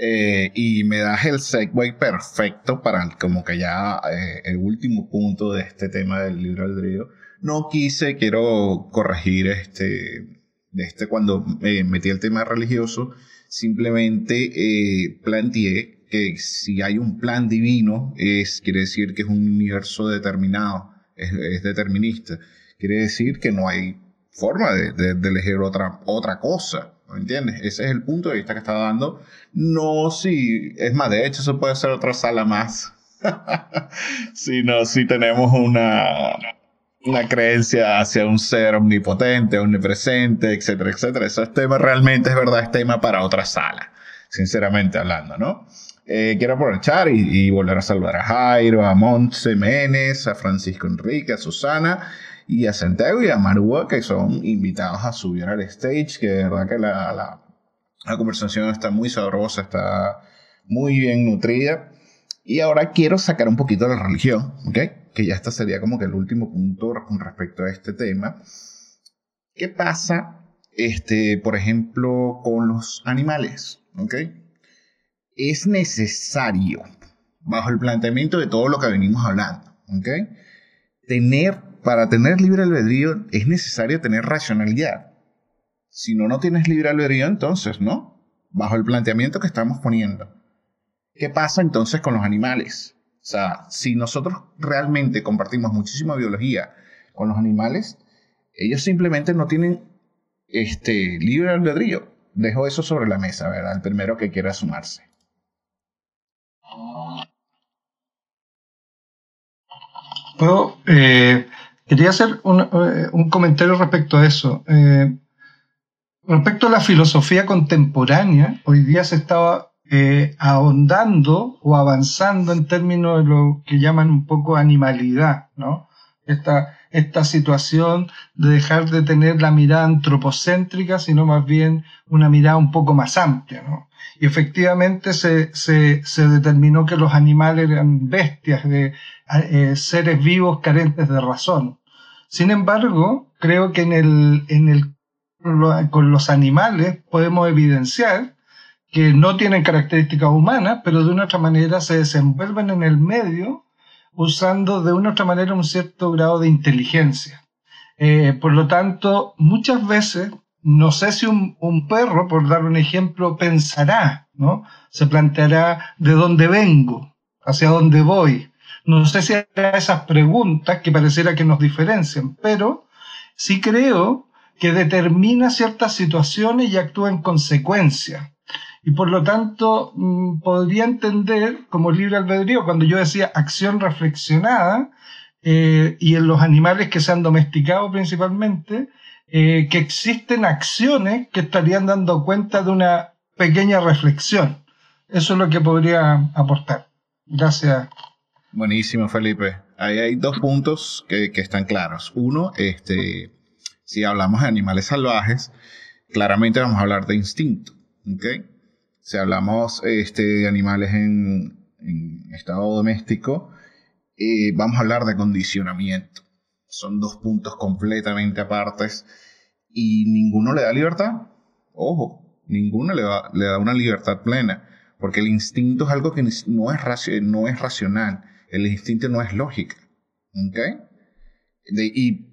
Eh, y me das el segue perfecto para como que ya eh, el último punto de este tema del libro albedrío. No quise, quiero corregir este este, cuando me metí el tema religioso, simplemente eh, planteé que si hay un plan divino, es, quiere decir que es un universo determinado, es, determinista. Quiere decir que no hay forma de, elegir otra, otra cosa. ¿Me entiendes? Ese es el punto de vista que estaba dando. No si, es más, de hecho, eso puede ser otra sala más. sino si tenemos una, una creencia hacia un ser omnipotente, omnipresente, etcétera, etcétera. Eso es tema, realmente es verdad, es tema para otra sala, sinceramente hablando, ¿no? Eh, quiero aprovechar y, volver a saludar a Jairo, a Montse Menes, a Francisco Enrique, a Susana y a Santiago y a Marúa, que son invitados a subir al stage, que de verdad que la, La conversación está muy sabrosa, está muy bien nutrida. Y ahora quiero sacar un poquito de la religión, ¿ok? Que ya este sería como que el último punto con respecto a este tema. ¿Qué pasa, este, por ejemplo, con los animales? ¿Ok? Es necesario, bajo el planteamiento de todo lo que venimos hablando, ¿ok? Tener, para tener libre albedrío es necesario tener racionalidad. Si no, no tienes libre albedrío, entonces, ¿no? Bajo el planteamiento que estamos poniendo. ¿Qué pasa entonces con los animales? O sea, si nosotros realmente compartimos muchísima biología con los animales, ellos simplemente no tienen este, libre albedrío. Dejo eso sobre la mesa, ¿verdad? El primero que quiera sumarse. Puedo, eh, quería hacer un, eh, un, comentario respecto a eso. Eh, respecto a la filosofía contemporánea, hoy día se estaba eh, ahondando o avanzando en términos de lo que llaman un poco animalidad, ¿no? Esta, esta situación de dejar de tener la mirada antropocéntrica, sino más bien una mirada un poco más amplia, ¿no? Y efectivamente se, determinó que los animales eran bestias, de seres vivos carentes de razón. Sin embargo, creo que en el, en el, con los animales podemos evidenciar que no tienen características humanas, pero de una otra manera se desenvuelven en el medio usando de una otra manera un cierto grado de inteligencia. Eh, por lo tanto, muchas veces, no sé si un, un, perro, por dar un ejemplo, pensará, ¿no? Se planteará de dónde vengo, hacia dónde voy. No sé si hará esas preguntas que pareciera que nos diferencian, pero sí creo que determina ciertas situaciones y actúa en consecuencia y por lo tanto mm, podría entender como libre albedrío cuando yo decía acción reflexionada eh, y en los animales que se han domesticado principalmente, eh, que existen acciones que estarían dando cuenta de una pequeña reflexión. Eso es lo que podría aportar. Gracias. Buenísimo, Felipe. Ahí hay dos puntos que, están claros. Uno, este, si hablamos de animales salvajes, claramente vamos a hablar de instinto. ¿okay? Si hablamos este, de animales en, estado doméstico, eh, vamos a hablar de condicionamiento. Son dos puntos completamente apartes y ninguno le da libertad. Ojo, ninguno le da una libertad plena, porque el instinto es algo que no es, no es racional, el instinto no es lógica. ¿Okay? y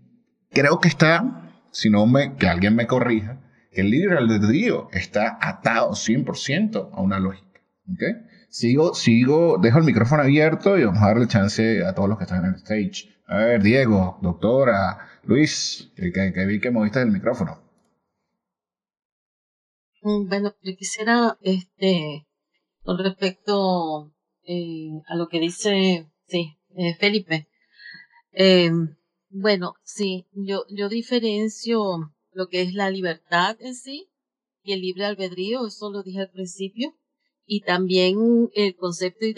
creo que está, si no me, que alguien me corrija, el libre albedrío está atado 100% a una lógica. ¿okay? Sigo, sigo, dejo el micrófono abierto y vamos a darle chance a todos los que están en el stage. A ver, Diego, doctora, Luis, que, vi que moviste el micrófono. Mm, bueno, yo quisiera, este, con respecto eh, a lo que dice, sí, eh, Felipe. Eh, bueno, sí, yo, yo diferencio lo que es la libertad en sí y el libre albedrío, eso lo dije al principio, y también el concepto y,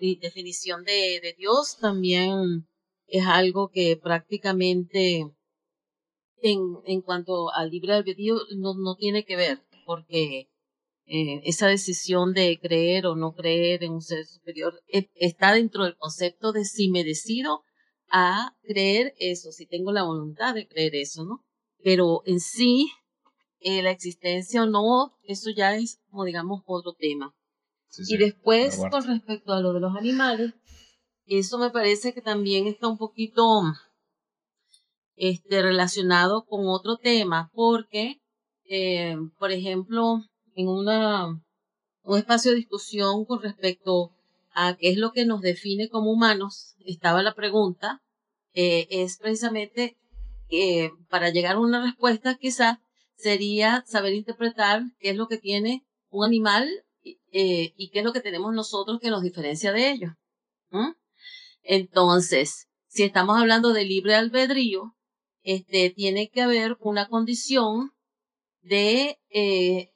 y definición de, de, Dios también es algo que prácticamente en, en cuanto al libre albedrío no, no tiene que ver, porque eh, esa decisión de creer o no creer en un ser superior eh, está dentro del concepto de si me decido a creer eso, si tengo la voluntad de creer eso, ¿no? pero en sí, eh, la existencia o no, eso ya es, como digamos, otro tema. y después, con respecto a lo de los animales, eso me parece que también está un poquito este, relacionado con otro tema, porque, por ejemplo, en una, un espacio de discusión con respecto a qué es lo que nos define como humanos, estaba la pregunta, eh, es precisamente que para llegar a una respuesta quizá sería saber interpretar qué es lo que tiene un animal eh, y qué es lo que tenemos nosotros que nos diferencia de ellos. Entonces, si estamos hablando de libre albedrío, este, tiene que haber una condición de, eh,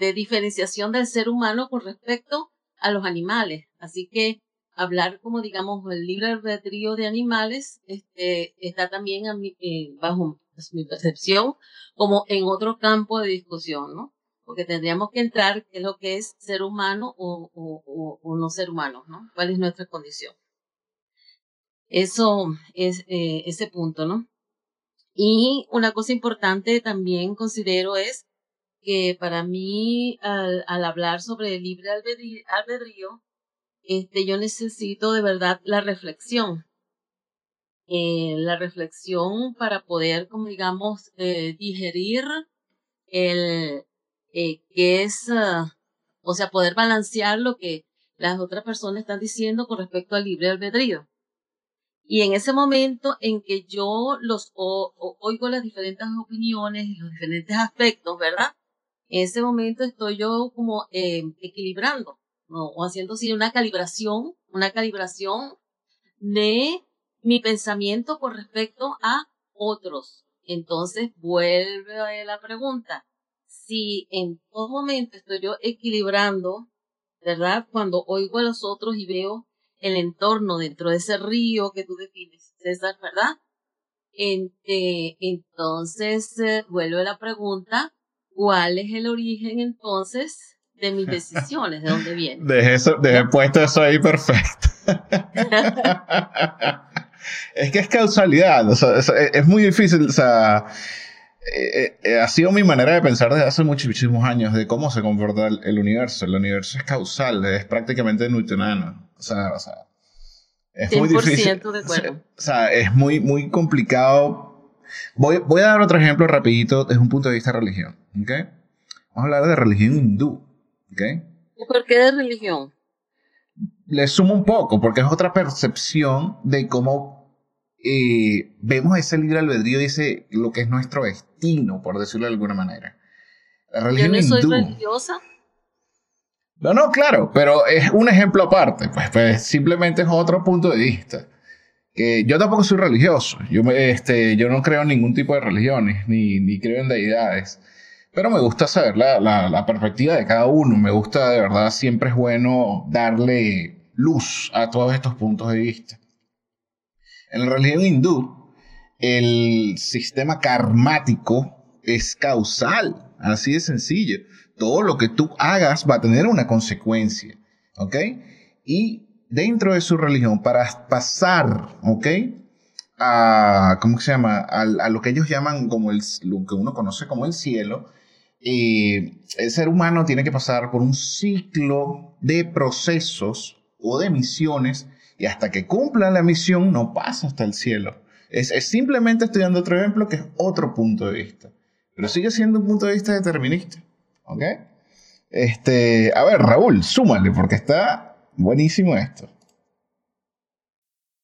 de diferenciación del ser humano con respecto a los animales. Así que hablar como digamos el libre albedrío de animales este, está también eh, bajo mi percepción como en otro campo de discusión, ¿no? porque tendríamos que entrar es lo que es ser humano o, o, no ser humano, ¿no? ¿Cuál es nuestra condición? Eso es eh, ese punto, ¿no? Y una cosa importante también considero es que para mí al, hablar sobre el libre albedrío, este, yo necesito de verdad la reflexión. Eh, la reflexión para poder, como digamos, eh, digerir el eh, que es, ah, o sea, poder balancear lo que las otras personas están diciendo con respecto al libre albedrío. Y en ese momento en que yo los oigo las diferentes opiniones y los diferentes aspectos, ¿verdad? En ese momento estoy yo como eh, equilibrando, ¿no? o haciendo así una calibración, una calibración de mi pensamiento con respecto a otros. Entonces vuelve la pregunta, si en todo momento estoy yo equilibrando, ¿verdad? Cuando oigo a los otros y veo el entorno dentro de ese río que tú defines, César, ¿verdad? entonces, eh, vuelve la pregunta, ¿cuál es el origen entonces de mis decisiones? ¿De dónde viene? Dejé, eso, dejé puesto eso ahí perfecto. es que es causalidad, o sea, es, muy difícil, o sea, eh, eh, ha sido mi manera de pensar desde hace muchísimos años de cómo se comporta el, universo. El universo es causal, es prácticamente newtoniano. O sea, o sea es muy difícil. De. O sea, es muy, muy complicado. Voy, voy a dar otro ejemplo rapidito desde un punto de vista de religión. ¿okay? Vamos a hablar de religión hindú. ¿okay? ¿Y por qué de religión? Le sumo un poco, porque es otra percepción de cómo eh, vemos ese libre albedrío, dice lo que es nuestro destino, por decirlo de alguna manera. La religión Yo no soy religiosa. No, no, claro, pero es un ejemplo aparte, pues, pues simplemente es otro punto de vista. Yo tampoco soy religioso, yo, este, yo no creo en ningún tipo de religiones, ni, ni creo en deidades, pero me gusta saber la, la, la perspectiva de cada uno, me gusta de verdad, siempre es bueno darle luz a todos estos puntos de vista. En la religión hindú, el sistema karmático es causal, así de sencillo todo lo que tú hagas va a tener una consecuencia, ¿ok? Y dentro de su religión, para pasar, ¿ok? A, ¿cómo se llama? A, lo que ellos llaman como el, lo que uno conoce como el cielo, eh, el ser humano tiene que pasar por un ciclo de procesos o de misiones y hasta que cumpla la misión no pasa hasta el cielo. Es, es simplemente estudiando otro ejemplo que es otro punto de vista, pero sigue siendo un punto de vista determinista. ¿Ok? Este, a ver, Raúl, súmale porque está buenísimo esto.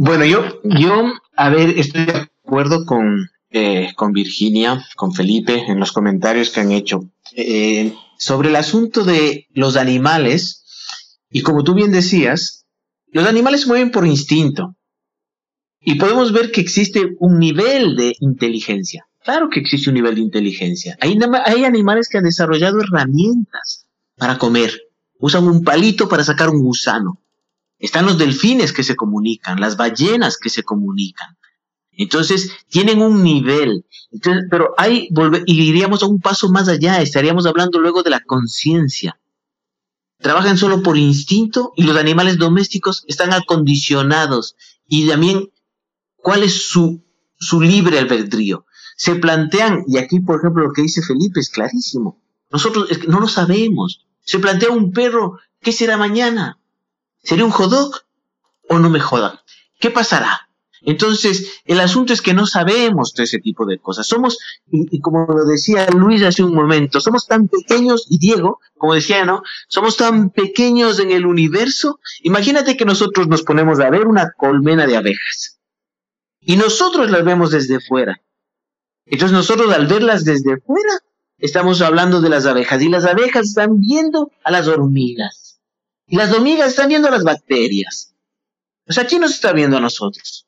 Bueno, yo, yo, a ver, estoy de acuerdo con, eh, con Virginia, con Felipe, en los comentarios que han hecho. Eh, sobre el asunto de los animales, y como tú bien decías, los animales mueven por instinto. Y podemos ver que existe un nivel de inteligencia. Claro que existe un nivel de inteligencia. Hay animales que han desarrollado herramientas para comer. Usan un palito para sacar un gusano. Están los delfines que se comunican, las ballenas que se comunican. Entonces, tienen un nivel. pero hay, y iríamos a un paso más allá, estaríamos hablando luego de la conciencia. Trabajan solo por instinto y los animales domésticos están acondicionados. Y también, ¿cuál es su, su libre albedrío? Se plantean, y aquí, por ejemplo, lo que dice Felipe es clarísimo. Nosotros no lo sabemos. Se plantea un perro, ¿qué será mañana? ¿Seré un jodog o no me jodan? ¿Qué pasará? Entonces, el asunto es que no sabemos de ese tipo de cosas. Somos, y, como lo decía Luis hace un momento, somos tan pequeños, y Diego, como decía, ¿no? Somos tan pequeños en el universo. Imagínate que nosotros nos ponemos a ver una colmena de abejas. Y nosotros las vemos desde fuera. Entonces nosotros al verlas desde fuera, estamos hablando de las abejas. Y las abejas están viendo a las hormigas. Las hormigas están viendo las bacterias. O sea, ¿quién nos está viendo a nosotros?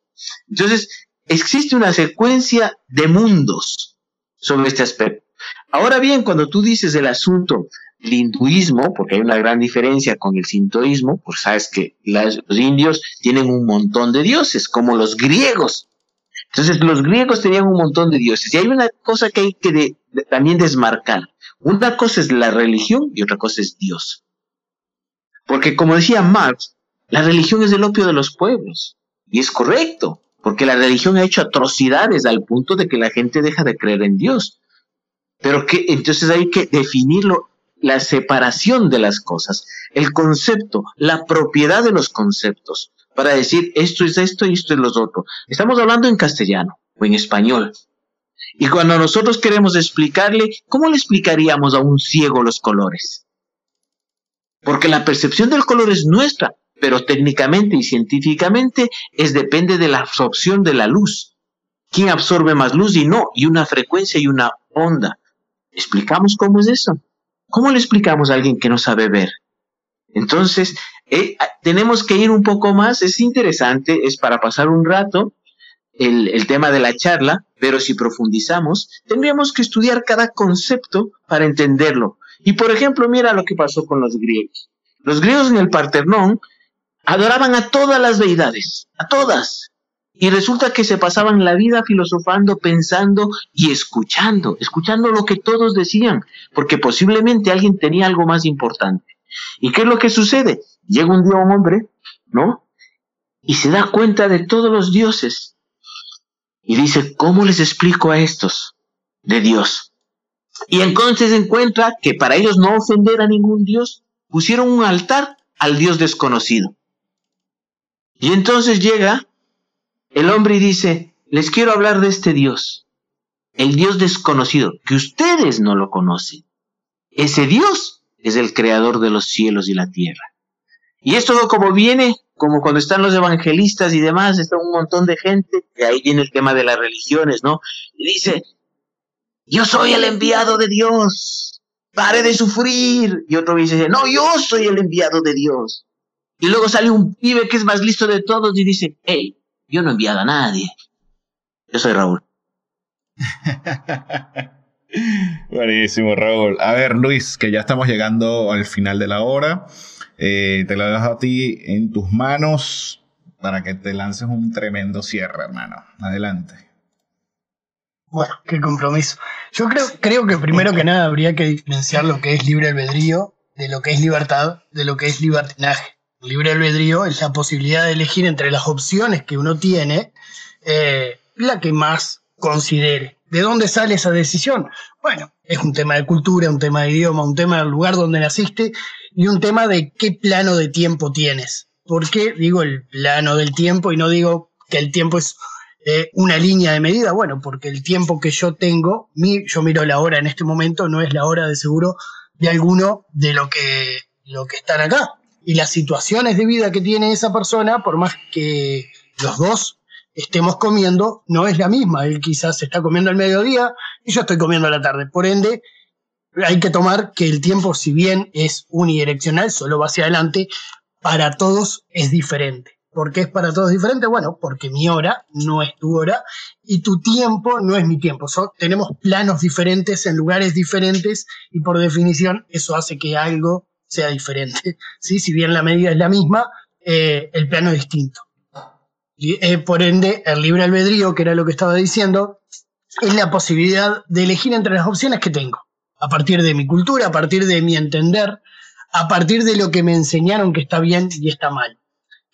Entonces, existe una secuencia de mundos sobre este aspecto. Ahora bien, cuando tú dices el asunto del hinduismo, porque hay una gran diferencia con el sintoísmo, pues sabes que los indios tienen un montón de dioses, como los griegos. Entonces, los griegos tenían un montón de dioses. Y hay una cosa que hay que también desmarcar. Una cosa es la religión y otra cosa es Dios. Porque como decía Marx, la religión es el opio de los pueblos. Y es correcto, porque la religión ha hecho atrocidades al punto de que la gente deja de creer en Dios. Pero que entonces hay que definirlo, la separación de las cosas, el concepto, la propiedad de los conceptos, para decir esto es esto y esto es lo otro. Estamos hablando en castellano o en español. Y cuando nosotros queremos explicarle, ¿cómo le explicaríamos a un ciego los colores? Porque la percepción del color es nuestra, pero técnicamente y científicamente es depende de la absorción de la luz. ¿Quién absorbe más luz y no? Y una frecuencia y una onda. ¿Explicamos cómo es eso? ¿Cómo le explicamos a alguien que no sabe ver? Entonces, eh, tenemos que ir un poco más, es interesante, es para pasar un rato el, el tema de la charla, pero si profundizamos, tendríamos que estudiar cada concepto para entenderlo. Y por ejemplo, mira lo que pasó con los griegos. Los griegos en el Parternón adoraban a todas las deidades, a todas. Y resulta que se pasaban la vida filosofando, pensando y escuchando, escuchando lo que todos decían, porque posiblemente alguien tenía algo más importante. ¿Y qué es lo que sucede? Llega un día un hombre, ¿no? Y se da cuenta de todos los dioses. Y dice, ¿cómo les explico a estos de Dios? Y entonces encuentra que para ellos no ofender a ningún dios, pusieron un altar al dios desconocido. Y entonces llega el hombre y dice, les quiero hablar de este dios, el dios desconocido, que ustedes no lo conocen. Ese dios es el creador de los cielos y la tierra. Y esto como viene, como cuando están los evangelistas y demás, está un montón de gente, que ahí viene el tema de las religiones, ¿no? Y dice, yo soy el enviado de Dios, pare de sufrir. Y otro dice, no, yo soy el enviado de Dios. Y luego sale un pibe que es más listo de todos y dice, hey, yo no he enviado a nadie. Yo soy Raúl. Buenísimo, Raúl. A ver, Luis, que ya estamos llegando al final de la hora. Eh, te lo dejo a ti en tus manos para que te lances un tremendo cierre, hermano. Adelante. Bueno, qué compromiso. Yo creo, creo que primero que nada habría que diferenciar lo que es libre albedrío de lo que es libertad, de lo que es libertinaje. libre albedrío es la posibilidad de elegir entre las opciones que uno tiene eh, la que más considere. ¿De dónde sale esa decisión? Bueno, es un tema de cultura, un tema de idioma, un tema del lugar donde naciste y un tema de qué plano de tiempo tienes. ¿Por qué digo el plano del tiempo y no digo que el tiempo es eh, una línea de medida? Bueno, porque el tiempo que yo tengo, yo miro la hora en este momento, no es la hora de seguro de alguno de lo que, lo que están acá. Y las situaciones de vida que tiene esa persona, por más que los dos estemos comiendo, no es la misma. Él quizás está comiendo al mediodía y yo estoy comiendo a la tarde. Por ende, hay que tomar que el tiempo, si bien es unidireccional, solo va hacia adelante, para todos es diferente. ¿Por qué es para todos diferente? Bueno, porque mi hora no es tu hora y tu tiempo no es mi tiempo. tenemos planos diferentes en lugares diferentes y por definición eso hace que algo sea diferente. ¿sí? Si bien la medida es la misma, eh, el plano es distinto. Y, eh, por ende, el libre albedrío, que era lo que estaba diciendo, es la posibilidad de elegir entre las opciones que tengo, a partir de mi cultura, a partir de mi entender, a partir de lo que me enseñaron que está bien y está mal.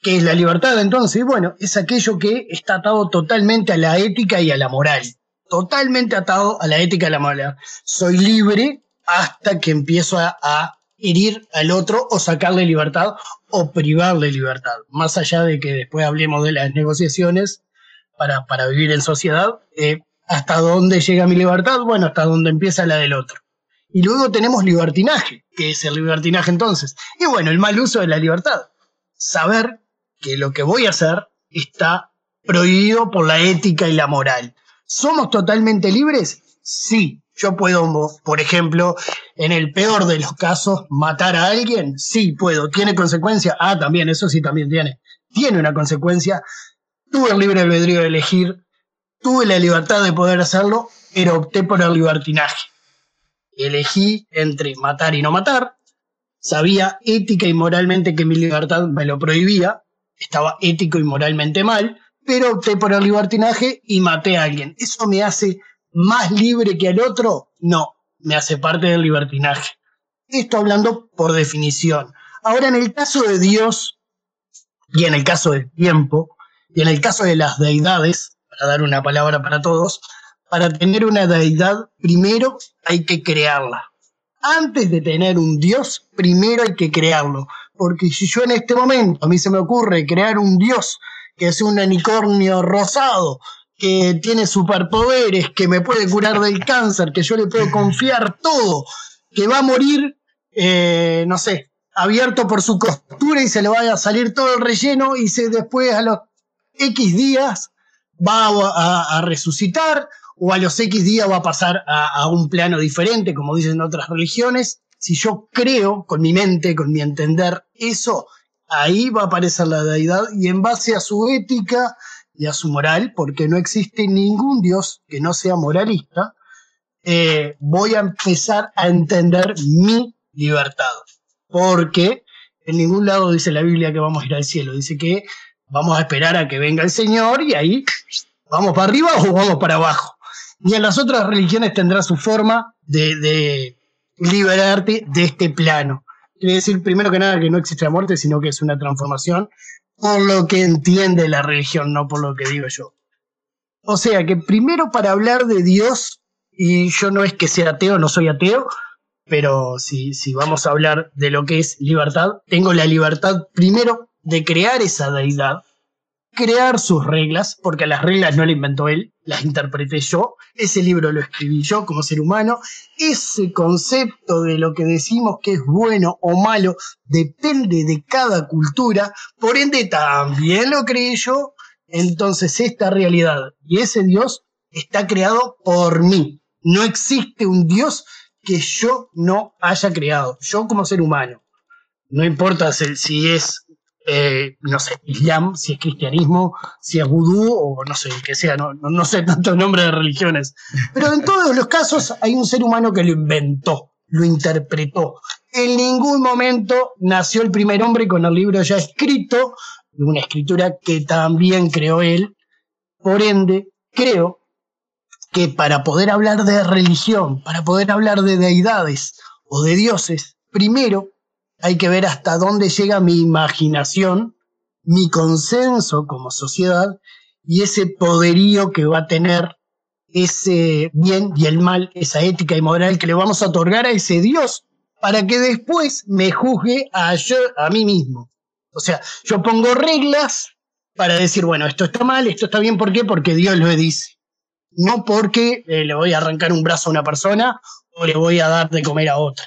¿Qué es la libertad entonces? Bueno, es aquello que está atado totalmente a la ética y a la moral. Totalmente atado a la ética y a la moral. Soy libre hasta que empiezo a, herir al otro o sacarle libertad o privarle libertad. Más allá de que después hablemos de las negociaciones para, para vivir en sociedad, eh, ¿hasta dónde llega mi libertad? Bueno, hasta dónde empieza la del otro. Y luego tenemos libertinaje. ¿Qué es el libertinaje entonces? Y bueno, el mal uso de la libertad. Saber que lo que voy a hacer está prohibido por la ética y la moral. ¿Somos totalmente libres? Sí. Yo puedo, por ejemplo, en el peor de los casos, matar a alguien. Sí, puedo. ¿Tiene consecuencia? Ah, también, eso sí también tiene. Tiene una consecuencia. Tuve el libre albedrío de elegir. Tuve la libertad de poder hacerlo, pero opté por el libertinaje. Elegí entre matar y no matar. Sabía ética y moralmente que mi libertad me lo prohibía, estaba ético y moralmente mal, pero opté por el libertinaje y maté a alguien. ¿Eso me hace más libre que al otro? No, me hace parte del libertinaje. Esto hablando por definición. Ahora, en el caso de Dios, y en el caso del tiempo, y en el caso de las deidades, para dar una palabra para todos, para tener una deidad, primero hay que crearla. Antes de tener un Dios, primero hay que crearlo. Porque si yo en este momento a mí se me ocurre crear un dios que es un unicornio rosado, que tiene superpoderes, que me puede curar del cáncer, que yo le puedo confiar todo, que va a morir, eh, no sé, abierto por su costura y se le va a salir todo el relleno y se, después a los X días va a, resucitar o a los X días va a pasar a un plano diferente, como dicen otras religiones, si yo creo con mi mente, con mi entender eso, ahí va a aparecer la deidad y en base a su ética y a su moral, porque no existe ningún Dios que no sea moralista, eh, voy a empezar a entender mi libertad. Porque en ningún lado dice la Biblia que vamos a ir al cielo, dice que vamos a esperar a que venga el Señor y ahí vamos para arriba o vamos para abajo. Y en las otras religiones tendrá su forma de liberarte de este plano. Quiere decir, primero que nada, que no existe la muerte, sino que es una transformación por lo que entiende la religión, no por lo que digo yo. O sea que primero para hablar de Dios, y yo no es que sea ateo, no soy ateo, pero si, si vamos a hablar de lo que es libertad, tengo la libertad primero de crear esa deidad, crear sus reglas, porque las reglas no las inventó él, las interpreté yo, ese libro lo escribí yo como ser humano, ese concepto de lo que decimos que es bueno o malo depende de cada cultura, por ende también lo creé yo, entonces esta realidad y ese Dios está creado por mí, no existe un Dios que yo no haya creado, yo como ser humano. No importa si es eh, no sé, Islam, si es cristianismo, si es vudú o no sé, que sea, no, no, sé tantos nombres de religiones. Pero en todos los casos hay un ser humano que lo inventó, lo interpretó. En ningún momento nació el primer hombre con el libro ya escrito, una escritura que también creó él. Por ende, creo que para poder hablar de religión, para poder hablar de deidades o de dioses, primero hay que ver hasta dónde llega mi imaginación, mi consenso como sociedad y ese poderío que va a tener ese bien y el mal, esa ética y moral que le vamos a otorgar a ese Dios para que después me juzgue a, yo, a mí mismo. O sea, yo pongo reglas para decir, bueno, esto está mal, esto está bien, ¿por qué? Porque Dios lo dice. No porque eh, le voy a arrancar un brazo a una persona o le voy a dar de comer a otra.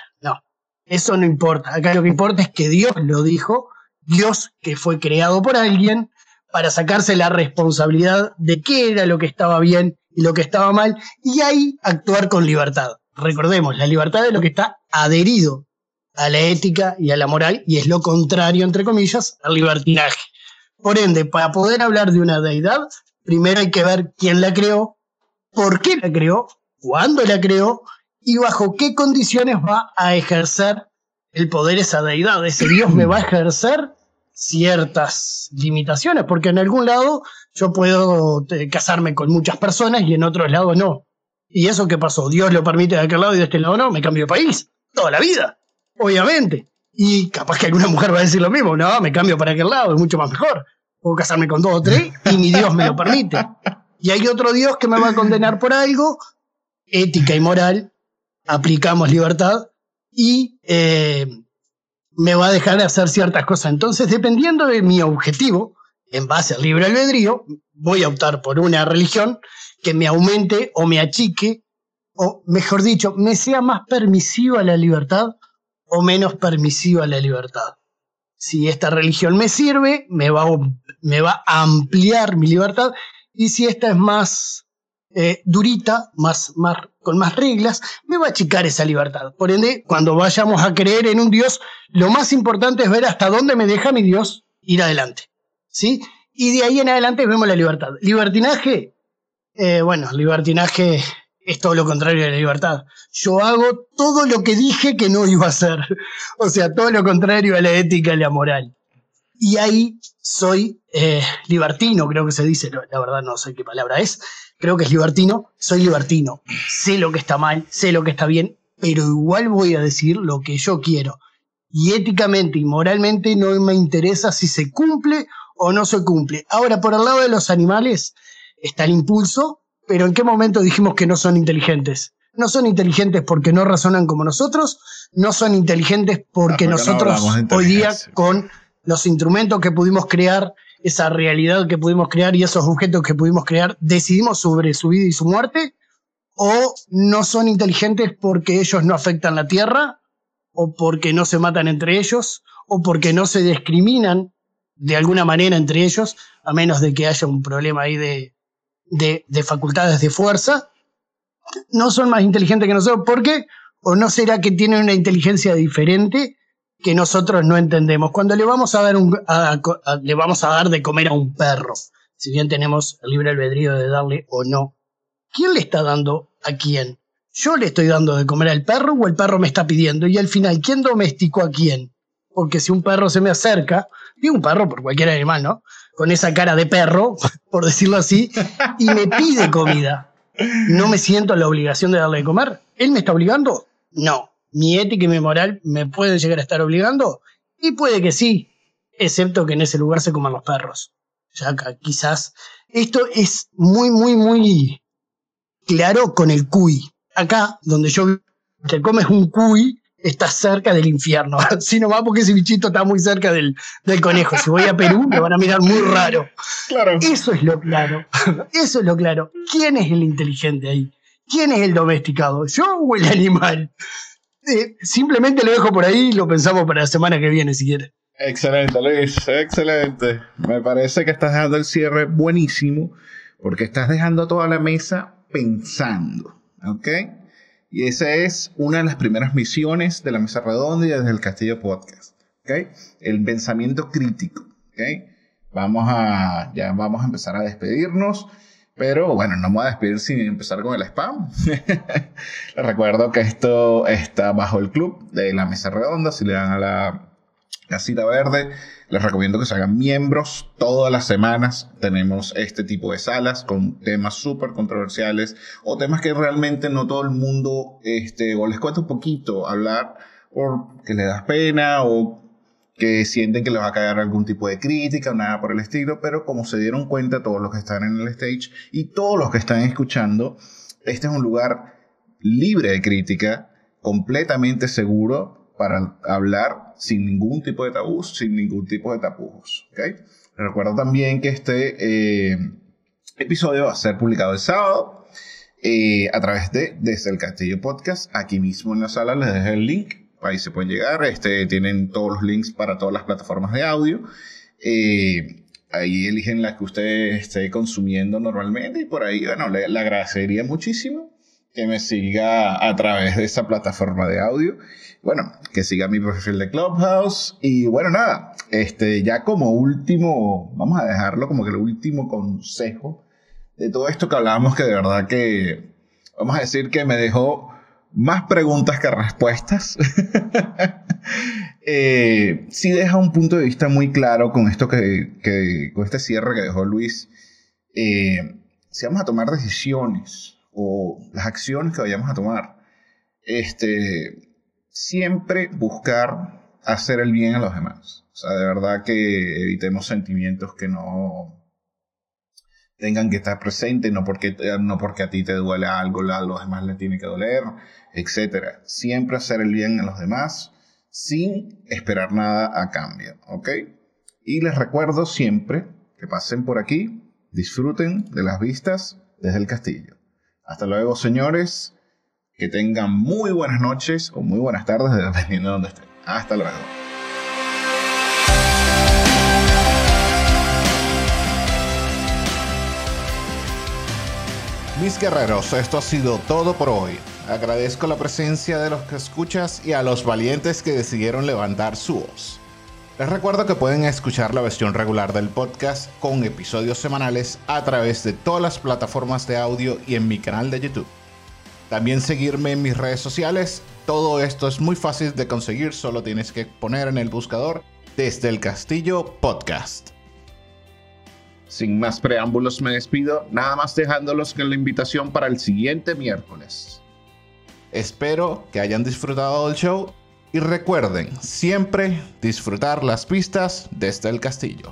Eso no importa. Acá lo que importa es que Dios lo dijo, Dios que fue creado por alguien para sacarse la responsabilidad de qué era lo que estaba bien y lo que estaba mal, y ahí actuar con libertad. Recordemos, la libertad es lo que está adherido a la ética y a la moral, y es lo contrario, entre comillas, al libertinaje. Por ende, para poder hablar de una deidad, primero hay que ver quién la creó, por qué la creó, cuándo la creó y bajo qué condiciones va a ejercer el poder esa deidad. Ese Dios me va a ejercer ciertas limitaciones, porque en algún lado yo puedo eh, casarme con muchas personas y en otros lados no. ¿Y eso qué pasó? Dios lo permite de aquel lado y de este lado no, me cambio de país, toda la vida, obviamente. Y capaz que alguna mujer va a decir lo mismo, no, me cambio para aquel lado, es mucho más mejor. Puedo casarme con dos o tres y mi Dios me lo permite. Y hay otro Dios que me va a condenar por algo, ética y moral, aplicamos libertad y eh, me va a dejar de hacer ciertas cosas. Entonces, dependiendo de mi objetivo, en base al libre albedrío, voy a optar por una religión que me aumente o me achique, o mejor dicho, me sea más permisiva la libertad o menos permisiva la libertad. Si esta religión me sirve, me va, me va a ampliar mi libertad, y si esta es más eh, durita, más, más, con más reglas, me va a achicar esa libertad. Por ende, cuando vayamos a creer en un Dios, lo más importante es ver hasta dónde me deja mi Dios ir adelante. ¿Sí? Y de ahí en adelante vemos la libertad. Libertinaje, eh, bueno, libertinaje es todo lo contrario de la libertad. Yo hago todo lo que dije que no iba a hacer. O sea, todo lo contrario a la ética y la moral. Y ahí soy eh, libertino, creo que se dice, la verdad no sé qué palabra es, creo que es libertino, soy libertino. Sé lo que está mal, sé lo que está bien, pero igual voy a decir lo que yo quiero. Y éticamente y moralmente no me interesa si se cumple o no se cumple. Ahora, por el lado de los animales, está el impulso, pero ¿en qué momento dijimos que no son inteligentes? No son inteligentes porque no razonan como nosotros, no son inteligentes porque, ah, nosotros hoy día con los instrumentos que pudimos crear, esa realidad que pudimos crear y esos objetos que pudimos crear, decidimos sobre su vida y su muerte, o no son inteligentes porque ellos no afectan la Tierra, o porque no se matan entre ellos, o porque no se discriminan de alguna manera entre ellos, a menos de que haya un problema ahí de, de, facultades de fuerza, no son más inteligentes que nosotros. ¿Por qué? ¿O no será que tienen una inteligencia diferente que nosotros no entendemos? Cuando le vamos a dar, un, le vamos a dar de comer a un perro, si bien tenemos el libre albedrío de darle o no, ¿quién le está dando a quién? ¿Yo le estoy dando de comer al perro o el perro me está pidiendo? Y al final, ¿quién domesticó a quién? Porque si un perro se me acerca, digo un perro por cualquier animal, ¿no? con esa cara de perro, por decirlo así, y me pide comida. ¿No me siento la obligación de darle de comer? ¿Él me está obligando? No. ¿Mi ética y mi moral me pueden llegar a estar obligando? Y puede que sí, excepto que en ese lugar se coman los perros. Ya quizás. Esto es muy, muy, muy claro con el cuy. Acá, donde yo te comes un cuy, está cerca del infierno. Así nomás porque ese bichito está muy cerca del, del, conejo. Si voy a Perú, me van a mirar muy raro. Claro. Eso es lo claro. Eso es lo claro. ¿Quién es el inteligente ahí? ¿Quién es el domesticado? ¿Yo o el animal? Simplemente lo dejo por ahí y lo pensamos para la semana que viene, si quiere. Excelente, Luis. Excelente. Me parece que estás dejando el cierre buenísimo porque estás dejando toda la mesa pensando. ¿Ok? Y esa es una de las primeras misiones de la Mesa Redonda y desde el Castillo Podcast. ¿okay? El pensamiento crítico. ¿okay? Vamos a, ya vamos a empezar a despedirnos. Pero bueno, no me voy a despedir sin empezar con el spam. Les recuerdo que esto está bajo el club de la Mesa Redonda. Si le dan a la Casita Verde. Les recomiendo que se hagan miembros. Todas las semanas tenemos este tipo de salas con temas súper controversiales o temas que realmente no todo el mundo, este, o les cuento un poquito hablar porque le das pena o que sienten que les va a caer algún tipo de crítica o nada por el estilo, pero como se dieron cuenta todos los que están en el stage y todos los que están escuchando, este es un lugar libre de crítica, completamente seguro para hablar sin ningún tipo de tabú, sin ningún tipo de tapujos. ¿okay? Recuerdo también que este eh, episodio va a ser publicado el sábado eh, a través de Desde el Castillo Podcast. Aquí mismo en la sala les dejo el link ahí se pueden llegar. Este, tienen todos los links para todas las plataformas de audio. Eh, ahí eligen la que usted esté consumiendo normalmente y por ahí, bueno, le, le, agradecería muchísimo que me siga a través de esa plataforma de audio. Bueno, que siga mi perfil de Clubhouse y bueno, nada, este, ya como último, vamos a dejarlo como que el último consejo de todo esto que hablábamos que de verdad que, vamos a decir que me dejó más preguntas que respuestas. eh, sí deja un punto de vista muy claro con esto que, con este cierre que dejó Luis. Eh, si vamos a tomar decisiones o las acciones que vayamos a tomar, este, siempre buscar hacer el bien a los demás. O sea, de verdad que evitemos sentimientos que no, tengan que estar presentes, no porque, no porque a ti te duele algo, a los demás le tiene que doler, etc. Siempre hacer el bien a los demás sin esperar nada a cambio, ¿ok? Y les recuerdo siempre que pasen por aquí, disfruten de las vistas desde el castillo. Hasta luego, señores. Que tengan muy buenas noches o muy buenas tardes, dependiendo de dónde estén. Hasta luego. Mis guerreros, esto ha sido todo por hoy. Agradezco la presencia de los que escuchas y a los valientes que decidieron levantar su voz. Les recuerdo que pueden escuchar la versión regular del podcast con episodios semanales a través de todas las plataformas de audio y en mi canal de YouTube. También seguirme en mis redes sociales. Todo esto es muy fácil de conseguir, solo tienes que poner en el buscador desde el castillo podcast. Sin más preámbulos me despido, nada más dejándolos con la invitación para el siguiente miércoles. Espero que hayan disfrutado del show y recuerden siempre disfrutar las pistas desde el castillo.